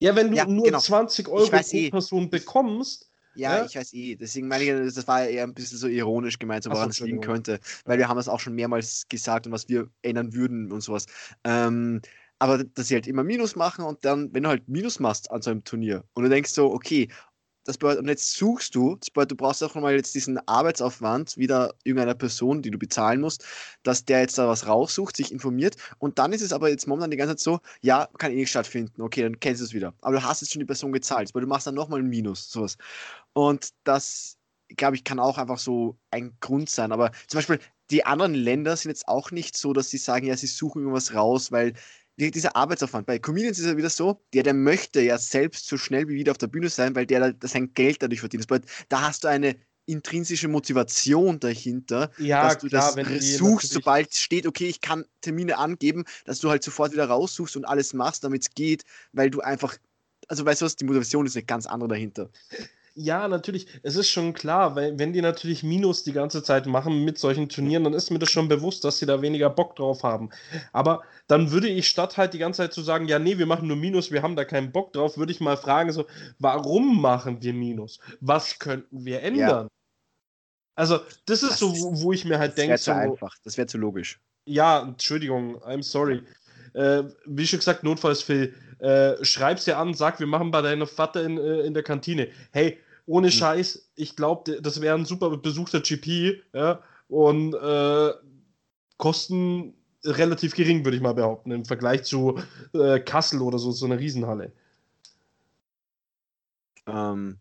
Ja, wenn du ja, nur genau. 20 Euro pro eh. Person bekommst. Ja, ja, ich weiß eh. Deswegen meine ich, das war eher ein bisschen so ironisch gemeint, so woran es liegen könnte. Weil wir haben es auch schon mehrmals gesagt und was wir ändern würden und sowas. Ähm, aber dass sie halt immer Minus machen und dann, wenn du halt Minus machst an so einem Turnier und du denkst so, okay, das bedeutet, und jetzt suchst du, das bedeutet, du brauchst auch nochmal jetzt diesen Arbeitsaufwand wieder irgendeiner Person, die du bezahlen musst, dass der jetzt da was raussucht, sich informiert und dann ist es aber jetzt momentan die ganze Zeit so, ja, kann eh nicht stattfinden, okay, dann kennst du es wieder. Aber du hast jetzt schon die Person gezahlt, weil du machst dann nochmal ein Minus, sowas. Und das, glaube ich, kann auch einfach so ein Grund sein. Aber zum Beispiel, die anderen Länder sind jetzt auch nicht so, dass sie sagen, ja, sie suchen irgendwas raus, weil dieser Arbeitsaufwand. Bei Comedians ist ja wieder so, der, der möchte ja selbst so schnell wie wieder auf der Bühne sein, weil der da sein Geld dadurch verdient. Da hast du eine intrinsische Motivation dahinter, ja, dass du klar, das suchst, sobald steht, okay, ich kann Termine angeben, dass du halt sofort wieder raussuchst und alles machst, damit es geht, weil du einfach, also weißt du was, die Motivation ist eine ganz andere dahinter. Ja, natürlich. Es ist schon klar, weil, wenn die natürlich Minus die ganze Zeit machen mit solchen Turnieren, dann ist mir das schon bewusst, dass sie da weniger Bock drauf haben. Aber dann würde ich statt halt die ganze Zeit zu sagen, ja, nee, wir machen nur Minus, wir haben da keinen Bock drauf, würde ich mal fragen, so, warum machen wir Minus? Was könnten wir ändern? Ja. Also, das ist das so, wo, ich mir halt denke. Das wäre zu so, einfach, das wäre zu logisch. Ja, Entschuldigung, I'm sorry. Äh, wie schon gesagt, Notfallsfall, äh, schreib's dir an, sag, wir machen bei deiner Vater in, äh, in der Kantine. Hey, ohne hm. Scheiß, ich glaube, das wäre ein super besuchter GP, ja, und äh, Kosten relativ gering, würde ich mal behaupten, im Vergleich zu äh, Kassel oder so, so eine Riesenhalle. Ähm,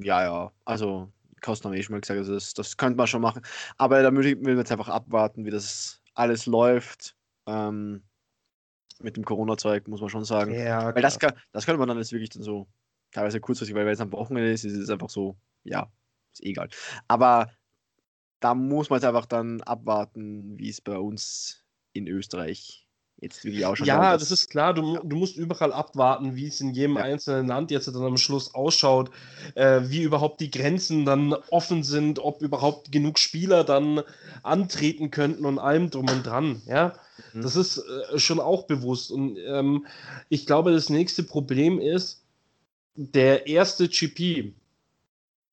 ja, ja, also Kosten haben wir eh schon mal gesagt, also das, das könnte man schon machen. Aber da will wir jetzt einfach abwarten, wie das alles läuft. Ähm, mit dem Corona-Zeug, muss man schon sagen. Ja, Weil das, das könnte man dann jetzt wirklich dann so teilweise kurzfristig, weil es am Wochenende ist, ist es einfach so, ja, ist egal. Aber da muss man jetzt einfach dann abwarten, wie es bei uns in Österreich jetzt wirklich schon. Ja, das ist klar. Du, du, musst überall abwarten, wie es in jedem ja. einzelnen Land jetzt dann am Schluss ausschaut, äh, wie überhaupt die Grenzen dann offen sind, ob überhaupt genug Spieler dann antreten könnten und allem drum und dran. Ja, mhm. das ist äh, schon auch bewusst. Und ähm, ich glaube, das nächste Problem ist, der erste GP,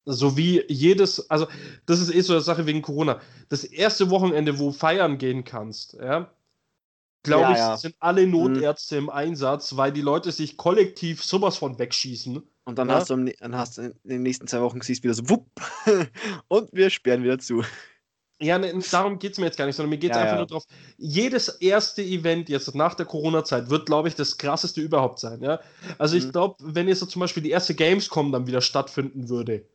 so wie jedes, also das ist eh so eine Sache wegen Corona. Das erste Wochenende, wo feiern gehen kannst, ja, glaube ja, ich, ja. sind alle. Notärzte mhm. im Einsatz, weil die Leute sich kollektiv sowas von wegschießen. Und dann, ja? hast, du, dann hast du in den nächsten zwei Wochen siehst wieder so, wupp, und wir sperren wieder zu. Ja, ne, darum geht es mir jetzt gar nicht, sondern mir geht es ja, einfach ja. nur drauf. Jedes erste Event jetzt nach der Corona-Zeit wird, glaube ich, das krasseste überhaupt sein. Ja? Also mhm. ich glaube, wenn jetzt so zum Beispiel die erste Gamescom dann wieder stattfinden würde,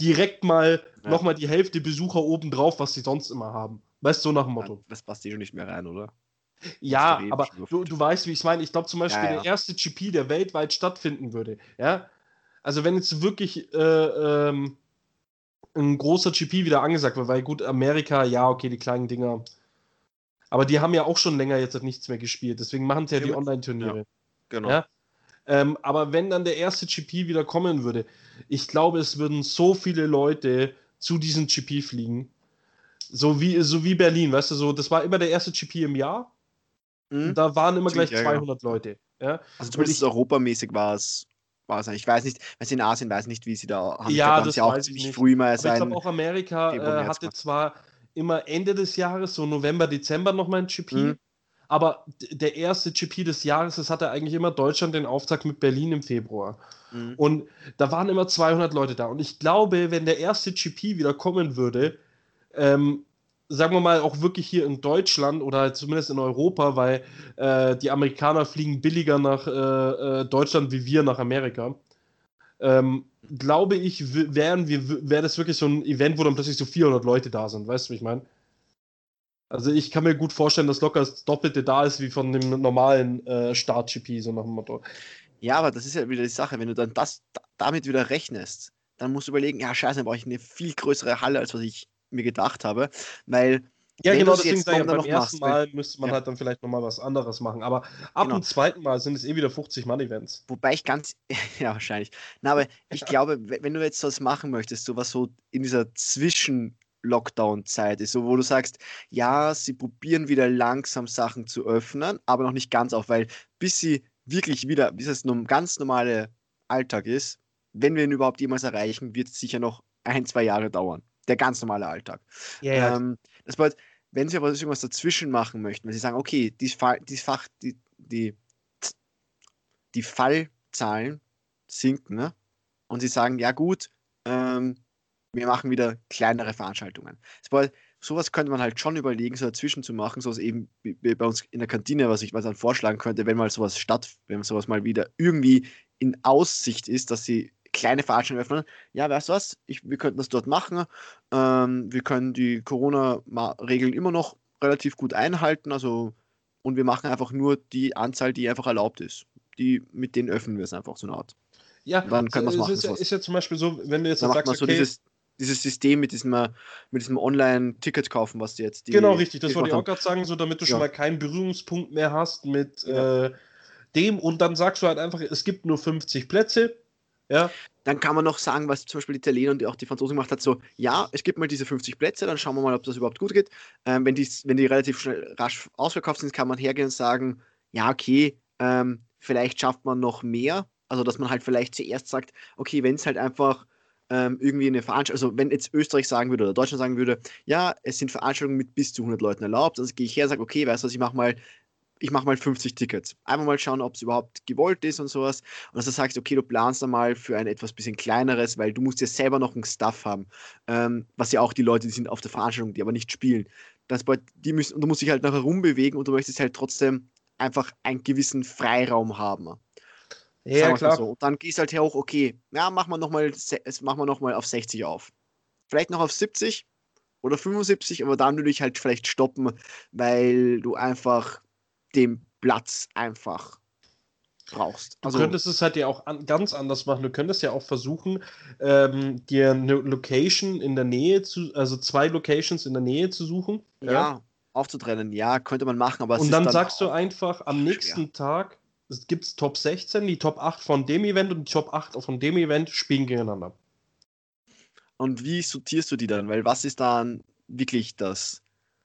direkt mal ja. nochmal die Hälfte Besucher oben drauf, was sie sonst immer haben. Weißt du, so nach dem Motto. Das passt eh schon nicht mehr rein, oder? Ja, aber du, du weißt, wie ich es meine. Ich glaube zum Beispiel, der erste GP, der weltweit stattfinden würde. Ja, also wenn jetzt wirklich äh, ähm, ein großer GP wieder angesagt wird, weil gut, Amerika, ja, okay, die kleinen Dinger. Aber die haben ja auch schon länger jetzt nichts mehr gespielt, deswegen machen sie ja, die Online-Turniere. Ja, genau. Ja? Ähm, aber wenn dann der erste GP wieder kommen würde, ich glaube, es würden so viele Leute zu diesem GP fliegen. So wie, so wie Berlin, weißt du, so, das war immer der erste GP im Jahr. Mhm. Da waren immer gleich 200 ja. Leute. Ja? Also zumindest europamäßig war es sein. Ich weiß nicht, weil sie in Asien weiß nicht, wie sie da haben. Ja, das ja auch weiß ich nicht. früh mal sein. Ich glaube auch Amerika äh, hatte zwar immer Ende des Jahres, so November, Dezember nochmal ein GP. Mhm. Aber der erste GP des Jahres, das hatte eigentlich immer Deutschland den Auftakt mit Berlin im Februar. Mhm. Und da waren immer 200 Leute da. Und ich glaube, wenn der erste GP wieder kommen würde, ähm, sagen wir mal, auch wirklich hier in Deutschland oder zumindest in Europa, weil äh, die Amerikaner fliegen billiger nach äh, äh Deutschland wie wir nach Amerika. Ähm, glaube ich, wären wir, wäre das wirklich so ein Event, wo dann plötzlich so 400 Leute da sind. Weißt du, wie ich meine? Also ich kann mir gut vorstellen, dass locker das Doppelte da ist wie von dem normalen äh, Start-GP, so nach dem Motto. Ja, aber das ist ja wieder die Sache, wenn du dann das damit wieder rechnest, dann musst du überlegen, ja scheiße, dann brauche ich eine viel größere Halle, als was ich mir gedacht habe, weil ja, genau, deswegen jetzt ja, beim ersten Mal müsste man ja. halt dann vielleicht nochmal was anderes machen. Aber ab genau. dem zweiten Mal sind es eh wieder 50-Mann-Events. Wobei ich ganz, ja, wahrscheinlich. Na, aber ich glaube, wenn du jetzt was machen möchtest, so was so in dieser Zwischen-Lockdown-Zeit ist, so wo du sagst, ja, sie probieren wieder langsam Sachen zu öffnen, aber noch nicht ganz auf, weil bis sie wirklich wieder, bis es ein ganz normale Alltag ist, wenn wir ihn überhaupt jemals erreichen, wird es sicher noch ein, zwei Jahre dauern der ganz normale Alltag. Ja. Ähm, das bedeutet, wenn Sie aber irgendwas dazwischen machen möchten, wenn Sie sagen, okay, die, die, Fach, die, die, die Fallzahlen sinken, ne? und Sie sagen, ja gut, ähm, wir machen wieder kleinere Veranstaltungen. Das bedeutet, sowas könnte man halt schon überlegen, so dazwischen zu machen, sowas eben bei uns in der Kantine, was ich was dann vorschlagen könnte, wenn mal sowas statt, wenn sowas mal wieder irgendwie in Aussicht ist, dass sie kleine Veranstaltungen öffnen. Ja, weißt du was? Ich, wir könnten das dort machen. Ähm, wir können die Corona-Regeln immer noch relativ gut einhalten. Also, und wir machen einfach nur die Anzahl, die einfach erlaubt ist. Die, mit denen öffnen wir es einfach so eine Art. Ja, dann können wir es machen. Ist ja, ist ja zum Beispiel so, wenn du jetzt dann sagst, so okay, dieses, dieses System mit diesem, mit diesem Online-Ticket kaufen, was du jetzt. Die, genau, richtig. Das wollte ich auch gerade sagen, so damit du ja. schon mal keinen Berührungspunkt mehr hast mit ja. äh, dem und dann sagst du halt einfach, es gibt nur 50 Plätze ja. Dann kann man noch sagen, was zum Beispiel die Italiener und auch die Franzosen gemacht hat, so, ja, es gibt mal diese 50 Plätze, dann schauen wir mal, ob das überhaupt gut geht. Ähm, wenn, die, wenn die relativ schnell rasch ausverkauft sind, kann man hergehen und sagen, ja, okay, ähm, vielleicht schafft man noch mehr. Also, dass man halt vielleicht zuerst sagt, okay, wenn es halt einfach ähm, irgendwie eine Veranstaltung, also wenn jetzt Österreich sagen würde oder Deutschland sagen würde, ja, es sind Veranstaltungen mit bis zu 100 Leuten erlaubt, dann gehe ich her und sage, okay, weißt du was, ich mache mal ich mache mal 50 Tickets. Einfach mal schauen, ob es überhaupt gewollt ist und sowas. Und dass du sagst, okay, du planst dann mal für ein etwas bisschen kleineres, weil du musst ja selber noch einen Stuff haben. Ähm, was ja auch die Leute, die sind auf der Veranstaltung, die aber nicht spielen. Das, die müssen, und du musst dich halt nachher rumbewegen und du möchtest halt trotzdem einfach einen gewissen Freiraum haben. Ja, klar. So. Und dann gehst halt hoch, okay, ja, machen wir nochmal noch auf 60 auf. Vielleicht noch auf 70 oder 75, aber dann würde ich halt vielleicht stoppen, weil du einfach den Platz einfach brauchst. Du also, könntest es halt ja auch an, ganz anders machen. Du könntest ja auch versuchen, ähm, dir eine Location in der Nähe zu, also zwei Locations in der Nähe zu suchen. Ja. ja. aufzutrennen, ja, könnte man machen, aber Und dann, dann, sagst du einfach am nächsten schwer. Tag, es gibt Top 16, die Top 8 von dem Event und die Top 8 von dem Event spielen gegeneinander. Und wie sortierst du die dann? Weil was ist dann wirklich das?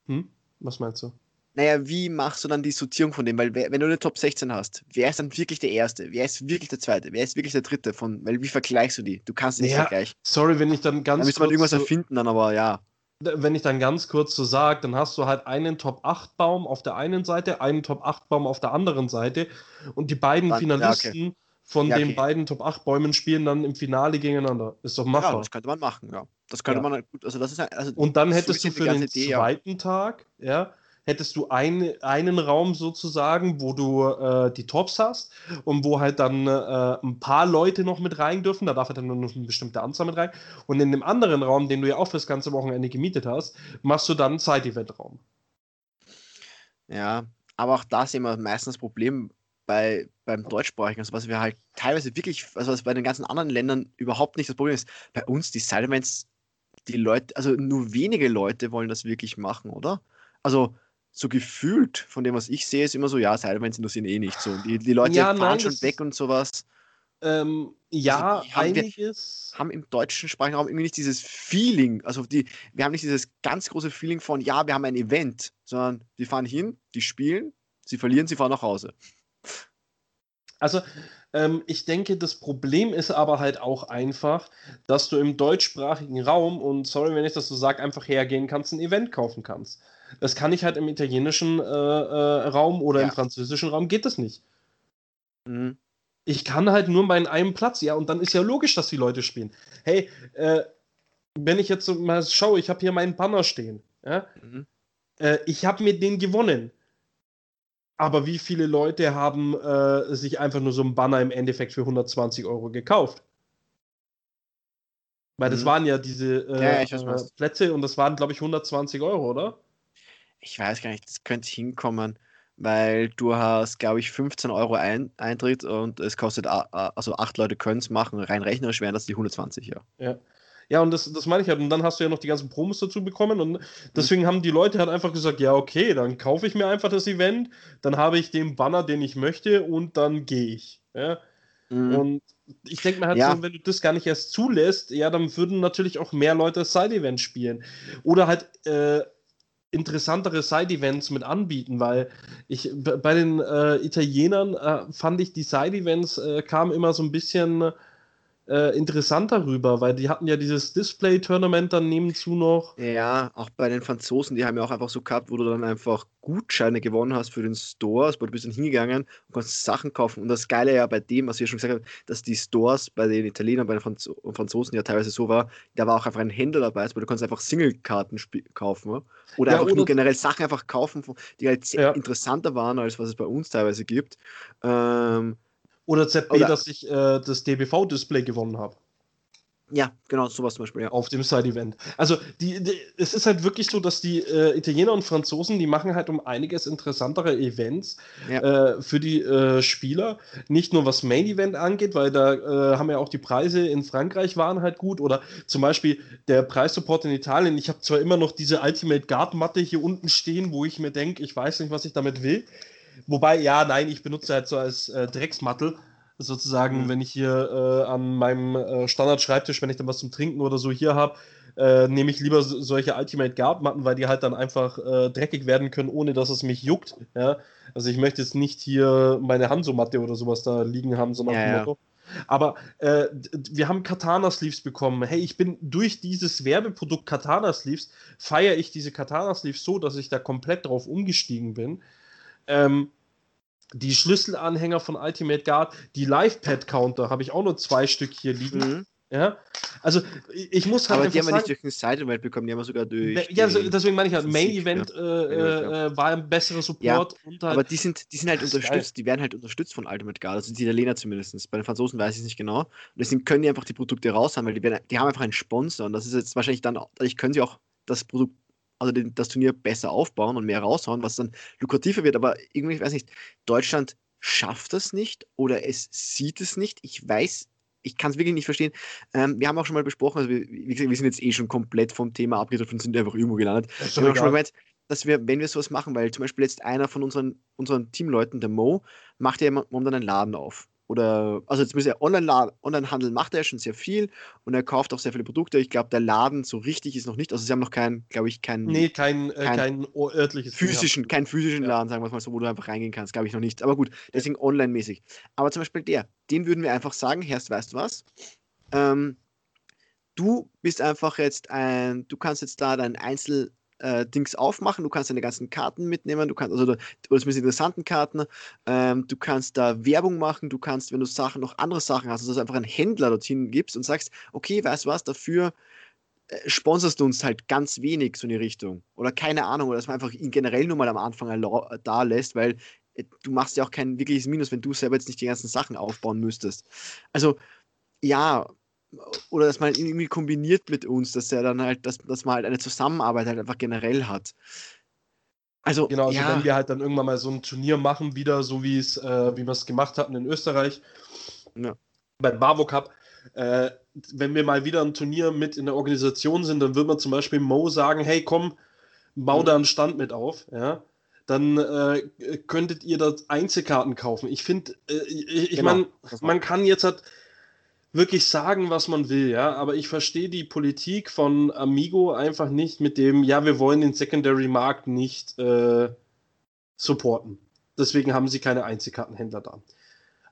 Hm? Was meinst du? Naja, wie machst du dann die Sortierung von dem? Weil wenn du eine Top 16 hast, wer ist dann wirklich der Erste? Wer ist wirklich der Zweite? Wer ist wirklich der Dritte? Von, weil wie vergleichst du die? Du kannst nicht naja, vergleichen. Sorry, wenn ich dann ganz. Da müsste man irgendwas so, erfinden, dann aber ja. Wenn ich dann ganz kurz so sage, dann hast du halt einen Top 8 Baum auf der einen Seite, einen Top 8 Baum auf der anderen Seite und die beiden dann, Finalisten ja, okay. von ja, den beiden Top 8 Bäumen spielen dann im Finale gegeneinander. Ist doch machbar. Ja, das könnte man machen, ja. Das könnte man gut, also das ist also Und dann hättest du für den Idee, zweiten Tag, ja, hättest du ein, einen Raum sozusagen, wo du äh, die Tops hast und wo halt dann äh, ein paar Leute noch mit rein dürfen. Da darf halt dann nur eine bestimmte Anzahl mit rein. Und in dem anderen Raum, den du ja auch fürs ganze Wochenende gemietet hast, machst du dann einen Side-Event-Raum. Ja, aber auch da sehen wir meistens das Problem bei, beim Deutschsprachigen, also was wir halt teilweise wirklich, also was bei den ganzen anderen Ländern überhaupt nicht das Problem ist, bei uns die Side-Events, die Leute, also nur wenige Leute wollen das wirklich machen, oder? Also so gefühlt, von dem, was ich sehe, ist immer so, ja, Sideways interessieren eh nicht so. Die, die Leute ja, fahren nein, schon weg und sowas. Ähm, ja, also haben einiges. Wir, haben im deutschen Sprachraum irgendwie nicht dieses Feeling, also die, wir haben nicht dieses ganz große Feeling von, ja, wir haben ein Event, sondern die fahren hin, die spielen, sie verlieren, sie fahren nach Hause. Also, ähm, ich denke, das Problem ist aber halt auch einfach, dass du im deutschsprachigen Raum, und sorry, wenn ich das so sage, einfach hergehen kannst, ein Event kaufen kannst. Das kann ich halt im italienischen äh, äh, Raum oder ja. im französischen Raum geht das nicht. Mhm. Ich kann halt nur meinen einen Platz, ja, und dann ist ja logisch, dass die Leute spielen. Hey, äh, wenn ich jetzt mal schaue, ich habe hier meinen Banner stehen, ja, mhm. äh, ich habe mit denen gewonnen. Aber wie viele Leute haben äh, sich einfach nur so einen Banner im Endeffekt für 120 Euro gekauft? Weil das mhm. waren ja diese äh, ja, Plätze und das waren, glaube ich, 120 Euro, oder? Ich weiß gar nicht, das könnte hinkommen, weil du hast, glaube ich, 15 Euro ein Eintritt und es kostet, also acht Leute können es machen, rein rechnerisch wären das die 120, ja. Ja. Ja, und das, das meine ich halt. Und dann hast du ja noch die ganzen Promos dazu bekommen. Und deswegen mhm. haben die Leute halt einfach gesagt: Ja, okay, dann kaufe ich mir einfach das Event, dann habe ich den Banner, den ich möchte, und dann gehe ich. Ja? Mhm. Und ich denke mir halt ja. so, wenn du das gar nicht erst zulässt, ja, dann würden natürlich auch mehr Leute Side-Event spielen. Oder halt äh, interessantere Side-Events mit anbieten, weil ich bei den äh, Italienern äh, fand ich die Side-Events äh, kamen immer so ein bisschen äh, interessanter rüber, weil die hatten ja dieses Display-Tournament dann nebenzu noch. Ja, auch bei den Franzosen, die haben ja auch einfach so gehabt, wo du dann einfach Gutscheine gewonnen hast für den Store, also du bist dann hingegangen und konntest Sachen kaufen. Und das Geile ja bei dem, was ich schon gesagt habe, dass die Stores bei den Italienern, bei den Franz Franzosen ja teilweise so war, da war auch einfach ein Händler dabei, also du konntest einfach Single-Karten kaufen oder ja, einfach oder nur generell Sachen einfach kaufen, die halt sehr ja. interessanter waren, als was es bei uns teilweise gibt. Ähm, oder ZB, Oder dass ich äh, das DBV-Display gewonnen habe. Ja, genau, sowas zum Beispiel, ja. Auf dem Side-Event. Also, die, die, es ist halt wirklich so, dass die äh, Italiener und Franzosen, die machen halt um einiges interessantere Events ja. äh, für die äh, Spieler. Nicht nur was Main-Event angeht, weil da äh, haben ja auch die Preise in Frankreich waren halt gut. Oder zum Beispiel der Preissupport in Italien. Ich habe zwar immer noch diese Ultimate Guard-Matte hier unten stehen, wo ich mir denke, ich weiß nicht, was ich damit will. Wobei, ja, nein, ich benutze halt so als äh, Drecksmattel. Sozusagen, mhm. wenn ich hier äh, an meinem äh, Standard-Schreibtisch, wenn ich dann was zum Trinken oder so hier habe, äh, nehme ich lieber so, solche Ultimate Guard-Matten, weil die halt dann einfach äh, dreckig werden können, ohne dass es mich juckt. Ja? Also ich möchte jetzt nicht hier meine Hanso-Matte oder sowas da liegen haben, sondern ja, ja. Aber äh, wir haben Katana Sleeves bekommen. Hey, ich bin durch dieses Werbeprodukt Katana Sleeves, feiere ich diese Katana Sleeves so, dass ich da komplett drauf umgestiegen bin. Ähm, die Schlüsselanhänger von Ultimate Guard, die Live-Pad-Counter habe ich auch nur zwei Stück hier liegen. Mhm. Ja, also ich muss halt. Aber die haben wir nicht durch den Side-Event bekommen, die haben wir sogar durch. Ja, so, deswegen meine ich halt, Main-Event ja. äh, äh, war ein besserer Support. Ja, halt, aber die sind, die sind halt unterstützt, geil. die werden halt unterstützt von Ultimate Guard, also die Italiener zumindest. Bei den Franzosen weiß ich es nicht genau. Und deswegen können die einfach die Produkte raushauen, weil die, werden, die haben einfach einen Sponsor und das ist jetzt wahrscheinlich dann, dadurch können sie auch das Produkt also den, das Turnier besser aufbauen und mehr raushauen, was dann lukrativer wird. Aber irgendwie, ich weiß nicht, Deutschland schafft das nicht oder es sieht es nicht. Ich weiß, ich kann es wirklich nicht verstehen. Ähm, wir haben auch schon mal besprochen, also wir, wir, sind jetzt eh schon komplett vom Thema abgedrückt und sind einfach irgendwo gelandet. Wir haben schon mal gemeint, dass wir, wenn wir sowas machen, weil zum Beispiel jetzt einer von unseren, unseren Teamleuten, der Mo, macht ja momentan einen Laden auf. Oder, also jetzt muss er Online-Handel Online macht er schon sehr viel und er kauft auch sehr viele Produkte. Ich glaube, der Laden so richtig ist noch nicht. Also sie haben noch kein, glaube ich, kein. Nee, kein, äh, kein, kein örtliches. Physischen, keinen physischen ja. Laden, sagen wir mal so, wo du einfach reingehen kannst, glaube ich noch nicht. Aber gut, deswegen online-mäßig. Aber zum Beispiel der, den würden wir einfach sagen, Herst, weißt du was? Ähm, du bist einfach jetzt ein, du kannst jetzt da dein Einzel, äh, Dings aufmachen, du kannst deine ganzen Karten mitnehmen, du kannst, also oder zumindest interessanten Karten, ähm, du kannst da Werbung machen, du kannst, wenn du Sachen, noch andere Sachen hast, also dass du einfach einen Händler dorthin gibst und sagst, okay, weißt du was, dafür äh, sponsorst du uns halt ganz wenig so in die Richtung. Oder keine Ahnung, oder dass man einfach ihn generell nur mal am Anfang da lässt, weil äh, du machst ja auch kein wirkliches Minus, wenn du selber jetzt nicht die ganzen Sachen aufbauen müsstest. Also, ja, oder dass man ihn irgendwie kombiniert mit uns, dass er dann halt, dass, dass man halt eine Zusammenarbeit halt einfach generell hat. Also, genau, also ja. wenn wir halt dann irgendwann mal so ein Turnier machen, wieder so wie es, äh, wie wir es gemacht hatten in Österreich, ja. beim Bavo Cup, äh, wenn wir mal wieder ein Turnier mit in der Organisation sind, dann wird man zum Beispiel Mo sagen, hey komm, bau mhm. da einen Stand mit auf, ja. Dann äh, könntet ihr da Einzelkarten kaufen. Ich finde, äh, ich, ich genau. meine, man kann jetzt halt, wirklich sagen, was man will, ja, aber ich verstehe die Politik von Amigo einfach nicht mit dem, ja, wir wollen den Secondary-Markt nicht äh, supporten. Deswegen haben sie keine Einzelkartenhändler da.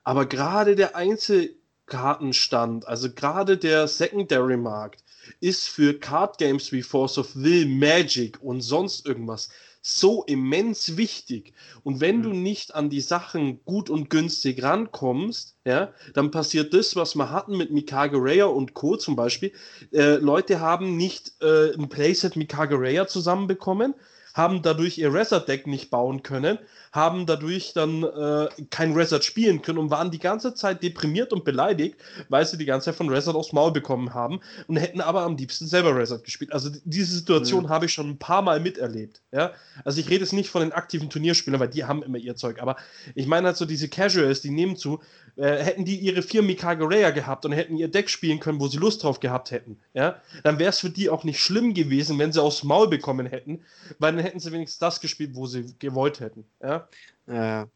Aber gerade der Einzelkartenstand, also gerade der Secondary-Markt, ist für Card Games wie Force of Will, Magic und sonst irgendwas so immens wichtig. Und wenn mhm. du nicht an die Sachen gut und günstig rankommst, ja, dann passiert das, was wir hatten mit Mikage Raya und Co. zum Beispiel. Äh, Leute haben nicht äh, ein Playset Mikage Raya zusammenbekommen, haben dadurch ihr Reset-Deck nicht bauen können, haben dadurch dann äh, kein Reset spielen können und waren die ganze Zeit deprimiert und beleidigt, weil sie die ganze Zeit von Reset aufs Maul bekommen haben und hätten aber am liebsten selber Reset gespielt. Also diese Situation mhm. habe ich schon ein paar Mal miterlebt. Ja? Also ich rede jetzt nicht von den aktiven Turnierspielern, weil die haben immer ihr Zeug, aber ich meine halt so diese Casuals, die nehmen zu, äh, hätten die ihre vier Mikage Raya gehabt und hätten ihr Deck spielen können, wo sie Lust drauf gehabt hätten, ja, dann wäre es für die auch nicht schlimm gewesen, wenn sie aufs Maul bekommen hätten, weil dann hätten sie wenigstens das gespielt, wo sie gewollt hätten, ja. ja.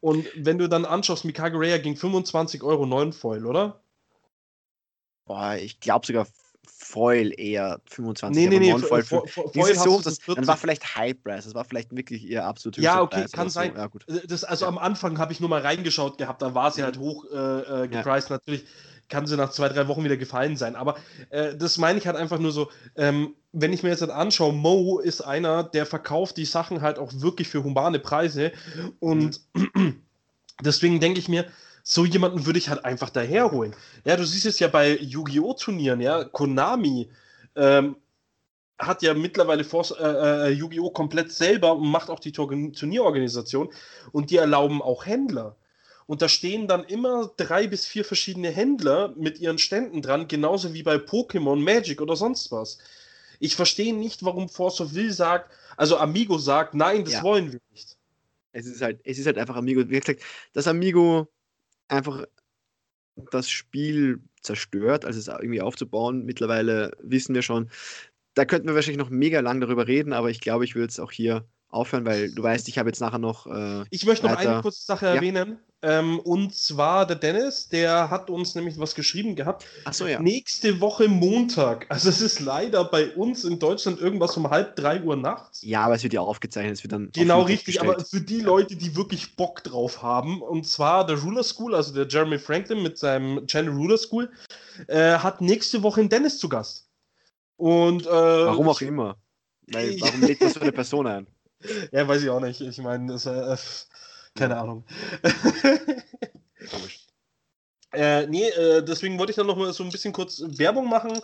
Und wenn du dann anschaust, Mikage Raya ging 25 Euro 9 Foil, oder? Boah, ich glaube sogar Foil eher 25 nee, nee, nee, Foil, Foil, Foil so, das, dann war vielleicht High Price, das war vielleicht wirklich ihr absolut Ja, okay, Preis kann sein. So. Ja, gut. Das, also ja. am Anfang habe ich nur mal reingeschaut gehabt, da war sie halt hoch äh, äh, gepriced. Natürlich kann sie nach zwei, drei Wochen wieder gefallen sein. Aber äh, das meine ich halt einfach nur so, ähm, wenn ich mir jetzt halt anschaue, Mo ist einer, der verkauft die Sachen halt auch wirklich für humane Preise. Und mhm. deswegen denke ich mir, so jemanden würde ich halt einfach daherholen. Ja, du siehst es ja bei Yu-Gi-Oh! Turnieren, ja, Konami ähm, hat ja mittlerweile äh, äh, Yu-Gi-Oh! komplett selber und macht auch die Turnierorganisation und die erlauben auch Händler. Und da stehen dann immer drei bis vier verschiedene Händler mit ihren Ständen dran, genauso wie bei Pokémon, Magic oder sonst was. Ich verstehe nicht, warum Force of Will sagt, also Amigo sagt, nein, das ja. wollen wir nicht. Es ist halt, es ist halt einfach Amigo. Wie gesagt, das Amigo einfach das Spiel zerstört, als es irgendwie aufzubauen. Mittlerweile wissen wir schon, da könnten wir wahrscheinlich noch mega lang darüber reden, aber ich glaube, ich würde es auch hier aufhören, weil du weißt, ich habe jetzt nachher noch. Äh, ich möchte noch eine kurze Sache ja. erwähnen. Ähm, und zwar der Dennis, der hat uns nämlich was geschrieben gehabt. Ach so, ja. Nächste Woche Montag. Also es ist leider bei uns in Deutschland irgendwas um halb drei Uhr nachts. Ja, aber es wird ja aufgezeichnet, es wird dann. Genau, richtig, gestellt. aber für die Leute, die wirklich Bock drauf haben, und zwar der Ruler School, also der Jeremy Franklin mit seinem Channel Ruler School, äh, hat nächste Woche einen Dennis zu Gast. Und äh, warum auch immer. Weil, warum lädt das für eine Person ein? Ja, weiß ich auch nicht. Ich meine, das äh, keine Ahnung. Komisch. Äh, nee, äh, deswegen wollte ich dann noch mal so ein bisschen kurz Werbung machen.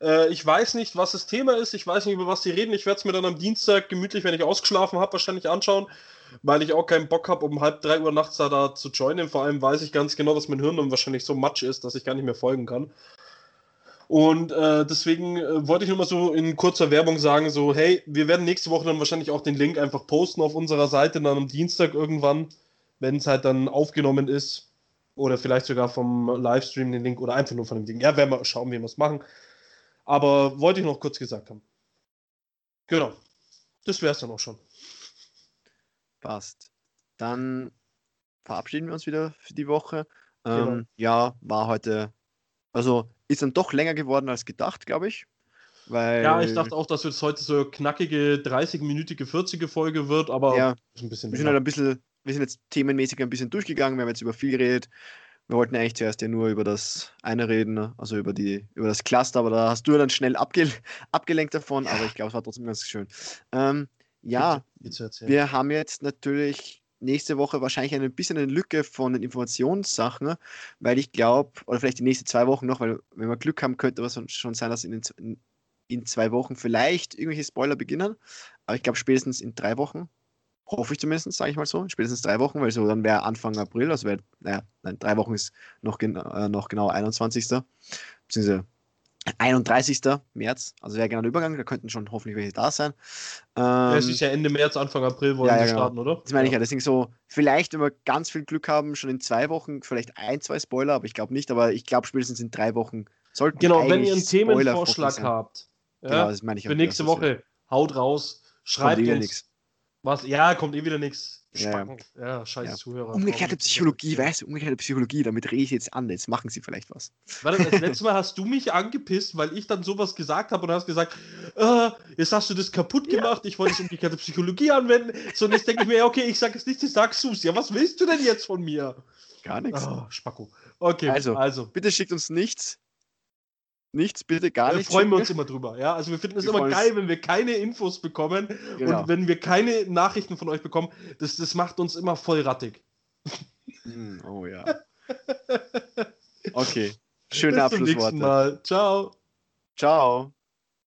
Äh, ich weiß nicht, was das Thema ist. Ich weiß nicht, über was die reden. Ich werde es mir dann am Dienstag gemütlich, wenn ich ausgeschlafen habe, wahrscheinlich anschauen, weil ich auch keinen Bock habe, um halb drei Uhr nachts da, da zu joinen. Vor allem weiß ich ganz genau, dass mein Hirn dann wahrscheinlich so matsch ist, dass ich gar nicht mehr folgen kann. Und äh, deswegen äh, wollte ich nur mal so in kurzer Werbung sagen, so, hey, wir werden nächste Woche dann wahrscheinlich auch den Link einfach posten auf unserer Seite, dann am Dienstag irgendwann, wenn es halt dann aufgenommen ist. Oder vielleicht sogar vom Livestream den Link oder einfach nur von dem Ding. Ja, werden wir schauen, wie wir es machen. Aber wollte ich noch kurz gesagt haben. Genau. das wäre es dann auch schon. Passt. Dann verabschieden wir uns wieder für die Woche. Ähm, genau. Ja, war heute, also ist dann doch länger geworden als gedacht, glaube ich. Weil, ja, ich dachte auch, dass es heute so knackige 30-minütige, 40 Folge wird, aber ja, ein bisschen wir sind halt ein bisschen, wir sind jetzt themenmäßig ein bisschen durchgegangen, wir haben jetzt über viel geredet. Wir wollten eigentlich zuerst ja nur über das eine reden, also über, die, über das Cluster, aber da hast du dann schnell abge abgelenkt davon, aber ich glaube, es war trotzdem ganz schön. Ähm, ja, wir haben jetzt natürlich nächste Woche wahrscheinlich ein bisschen eine Lücke von den Informationssachen, weil ich glaube, oder vielleicht die nächsten zwei Wochen noch, weil wenn wir Glück haben, könnte es schon sein, dass in, den, in zwei Wochen vielleicht irgendwelche Spoiler beginnen. Aber ich glaube, spätestens in drei Wochen, hoffe ich zumindest, sage ich mal so, spätestens drei Wochen, weil so dann wäre Anfang April, also wäre, naja, nein, drei Wochen ist noch, gen äh, noch genau 21. Beziehungsweise 31. März, also wäre genau der Übergang, da könnten schon hoffentlich welche da sein. Ähm, ja, es ist ja Ende März, Anfang April wollen ja, ja, genau. starten, oder? Das meine ich ja, deswegen so, vielleicht, wenn wir ganz viel Glück haben, schon in zwei Wochen, vielleicht ein, zwei Spoiler, aber ich glaube nicht, aber ich glaube spätestens in drei Wochen sollten Genau, wenn ihr einen Themenvorschlag habt, ja, genau, das meine ich für nächste Woche, haut raus, schreibt uns. Nix. Was, ja, kommt eh wieder nichts. Ja, ja, scheiß ja. Zuhörer. Umgekehrte Psychologie, weißt du, umgekehrte Psychologie, damit rede ich jetzt an, jetzt machen sie vielleicht was. Warte, das letzte Mal hast du mich angepisst, weil ich dann sowas gesagt habe und hast gesagt, äh, jetzt hast du das kaputt gemacht, ja. ich wollte jetzt umgekehrte Psychologie anwenden. So, und jetzt denke ich mir, okay, ich sag es nicht, ich sagst du es. Ja, was willst du denn jetzt von mir? Gar nichts. Oh, Spacko. Okay, also, also. Bitte schickt uns nichts, Nichts, bitte gar nichts. Da freuen wir uns immer drüber. Ja, also wir finden es immer geil, wenn wir keine Infos bekommen genau. und wenn wir keine Nachrichten von euch bekommen. Das, das macht uns immer voll rattig. Hm, oh ja. Okay. Schöne Abschlussworte. Bis zum nächsten Mal. Ciao. Ciao.